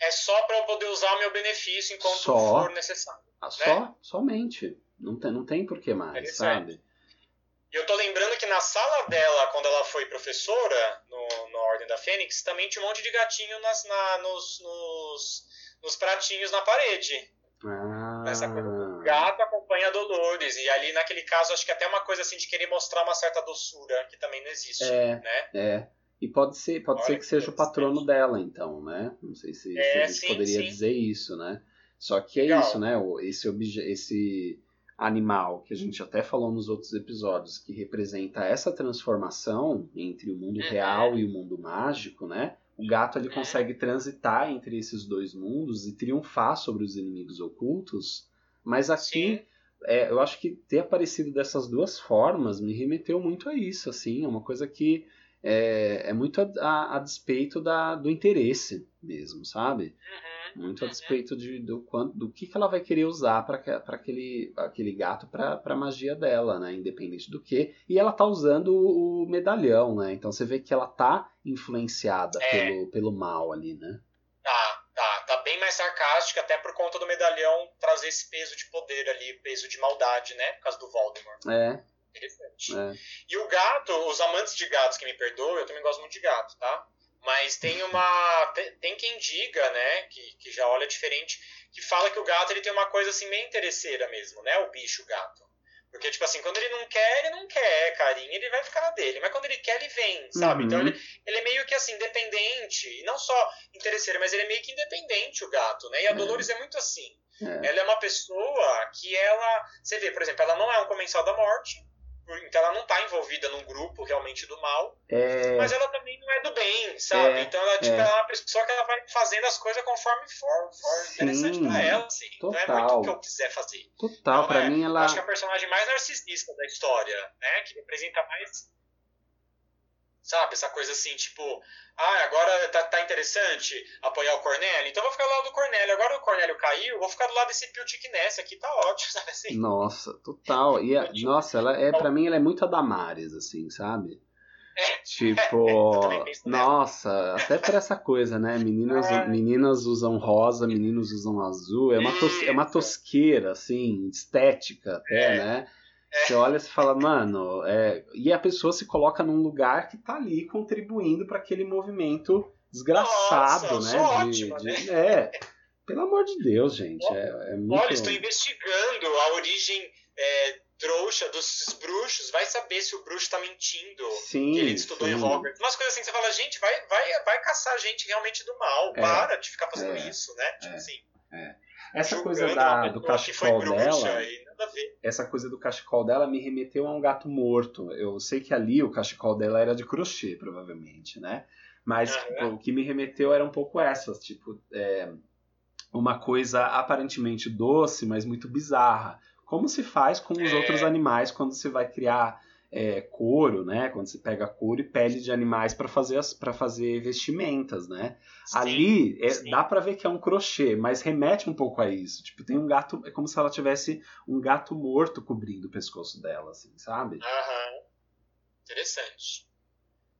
B: É só para eu poder usar o meu benefício enquanto
A: Só.
B: for necessário.
A: Ah, Só, somente. Não tem, não tem por que mais, sabe?
B: E eu tô lembrando que na sala dela, quando ela foi professora, no, no Ordem da Fênix, também tinha um monte de gatinho nas, na- nos, nos, nos pratinhos na parede.
A: Ah,
B: Essa coisa do gato acompanha a Dolores. E ali, naquele caso, acho que até uma coisa assim de querer mostrar uma certa doçura, que também não existe,
A: É.
B: né?
A: é. E pode ser, pode
B: Olha
A: ser
B: que
A: que seja o patrono dela, então, né? Não sei se, se
B: É,
A: a gente
B: sim,
A: poderia
B: sim.
A: dizer isso, né? Só que é
B: Legal.
A: isso, né? Esse, obje esse animal que a gente até falou nos outros episódios, que representa essa transformação entre o mundo
B: Uhum.
A: real e o mundo mágico, né? O gato ele
B: Uhum.
A: consegue transitar entre esses dois mundos e triunfar sobre os inimigos ocultos. Mas aqui é, eu acho que ter aparecido dessas duas formas me remeteu muito a isso, assim, é uma coisa que é, é muito a, a- a despeito da, do interesse mesmo, sabe?
B: Uhum.
A: Muito a despeito de, do, quanto, do que, que ela vai querer usar para aquele, aquele gato para a magia dela, né? Independente do que. E ela tá usando o, o medalhão, né? Então você vê que ela tá influenciada
B: É.
A: pelo, pelo mal ali, né?
B: Tá, tá. Tá bem mais sarcástica, até por conta do medalhão trazer esse peso de poder ali, peso de maldade, né? Por causa do Voldemort.
A: É,
B: Interessante.
A: é.
B: E o gato, os amantes de gatos que me perdoam, eu também gosto muito de gato, tá? Mas tem uma. Tem quem diga, né, que, que já olha diferente, que fala que o gato ele tem uma coisa assim meio interesseira mesmo, né? O bicho gato. Porque, tipo assim, quando ele não quer, ele não quer carinho, ele vai ficar na dele. Mas quando ele quer, ele vem, sabe? Então, uhum. Então ele, ele é meio que assim, independente. E não só interesseiro, mas ele é meio que independente, o gato, né? E a é. Dolores é muito assim. É. Ela é uma pessoa que ela. Você vê, por exemplo, ela não é um comensal da morte. Então ela não está envolvida num grupo realmente do mal, é... mas ela também não é do bem, sabe? É... então ela, tipo, é. ela é uma pessoa que ela vai fazendo as coisas conforme for, for Sim, interessante pra ela, assim. Total. Não é muito o que eu quiser fazer.
A: Total, então, pra é, mim ela.
B: Acho que é a personagem mais narcisista da história, né? Que representa mais Sabe? Essa coisa assim, tipo, ah, agora tá, tá interessante apoiar o Cornélio, então eu vou ficar do lado do Cornélio. Agora o Cornélio caiu, vou ficar do lado desse Piltic Ness aqui, tá ótimo, sabe assim?
A: Nossa, total. E a, nossa, ela é, pra mim, ela é muito a Damares, assim, sabe?
B: É,
A: tipo, é, nossa, até por essa coisa, né? Meninas, é. meninas usam rosa, meninos usam azul. É uma, tos, é uma tosqueira, assim, estética até, é. né? Você olha e fala, mano, é... e a pessoa se coloca num lugar que tá ali contribuindo para aquele movimento desgraçado, Nossa, né? De, de... Né? É, pelo amor de Deus, gente. É, é muito...
B: Olha, estou investigando a origem é, trouxa dos bruxos. Vai saber se o bruxo tá mentindo.
A: Sim.
B: Que ele estudou sim. em Hogwarts. Umas coisas assim, você fala, gente, vai, vai, vai caçar gente realmente do mal. É, Para de ficar fazendo é, isso, né? Tipo assim.
A: É. Essa coisa da, do cachecol dela. Essa coisa do cachecol dela me remeteu a um gato morto. Eu sei que ali o cachecol dela era de crochê, provavelmente, né? Mas uhum. o que me remeteu era um pouco essas, tipo, é, uma coisa aparentemente doce, mas muito bizarra. Como se faz com os é. outros animais quando você vai criar é, couro, né? Quando você pega couro e pele de animais para fazer para fazer vestimentas, né? Sim, Ali é, dá para ver que é um crochê, mas remete um pouco a isso. Tipo, tem um gato, é como se ela tivesse um gato morto cobrindo o pescoço dela, assim, sabe?
B: Aham. Interessante.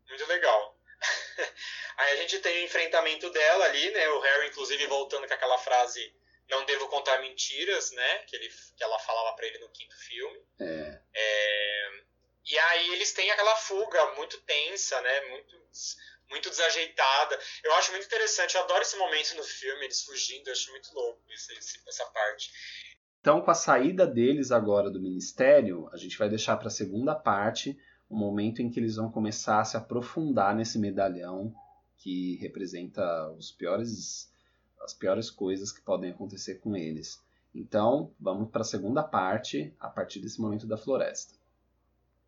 B: Muito legal. Aí a gente tem o enfrentamento dela ali, né? O Harry, inclusive, voltando com aquela frase não devo contar mentiras, né? Que, ele, que ela falava para ele no quinto filme.
A: É.
B: é. E aí eles têm aquela fuga muito tensa, né? Muito, muito desajeitada. Eu acho muito interessante, eu adoro esse momento no filme, eles fugindo, eu acho muito louco essa parte.
A: Então, com a saída deles agora do ministério, a gente vai deixar para a segunda parte o momento em que eles vão começar a se aprofundar nesse medalhão que representa os piores, as piores coisas que podem acontecer com eles. Então, vamos para a segunda parte a partir desse momento da floresta.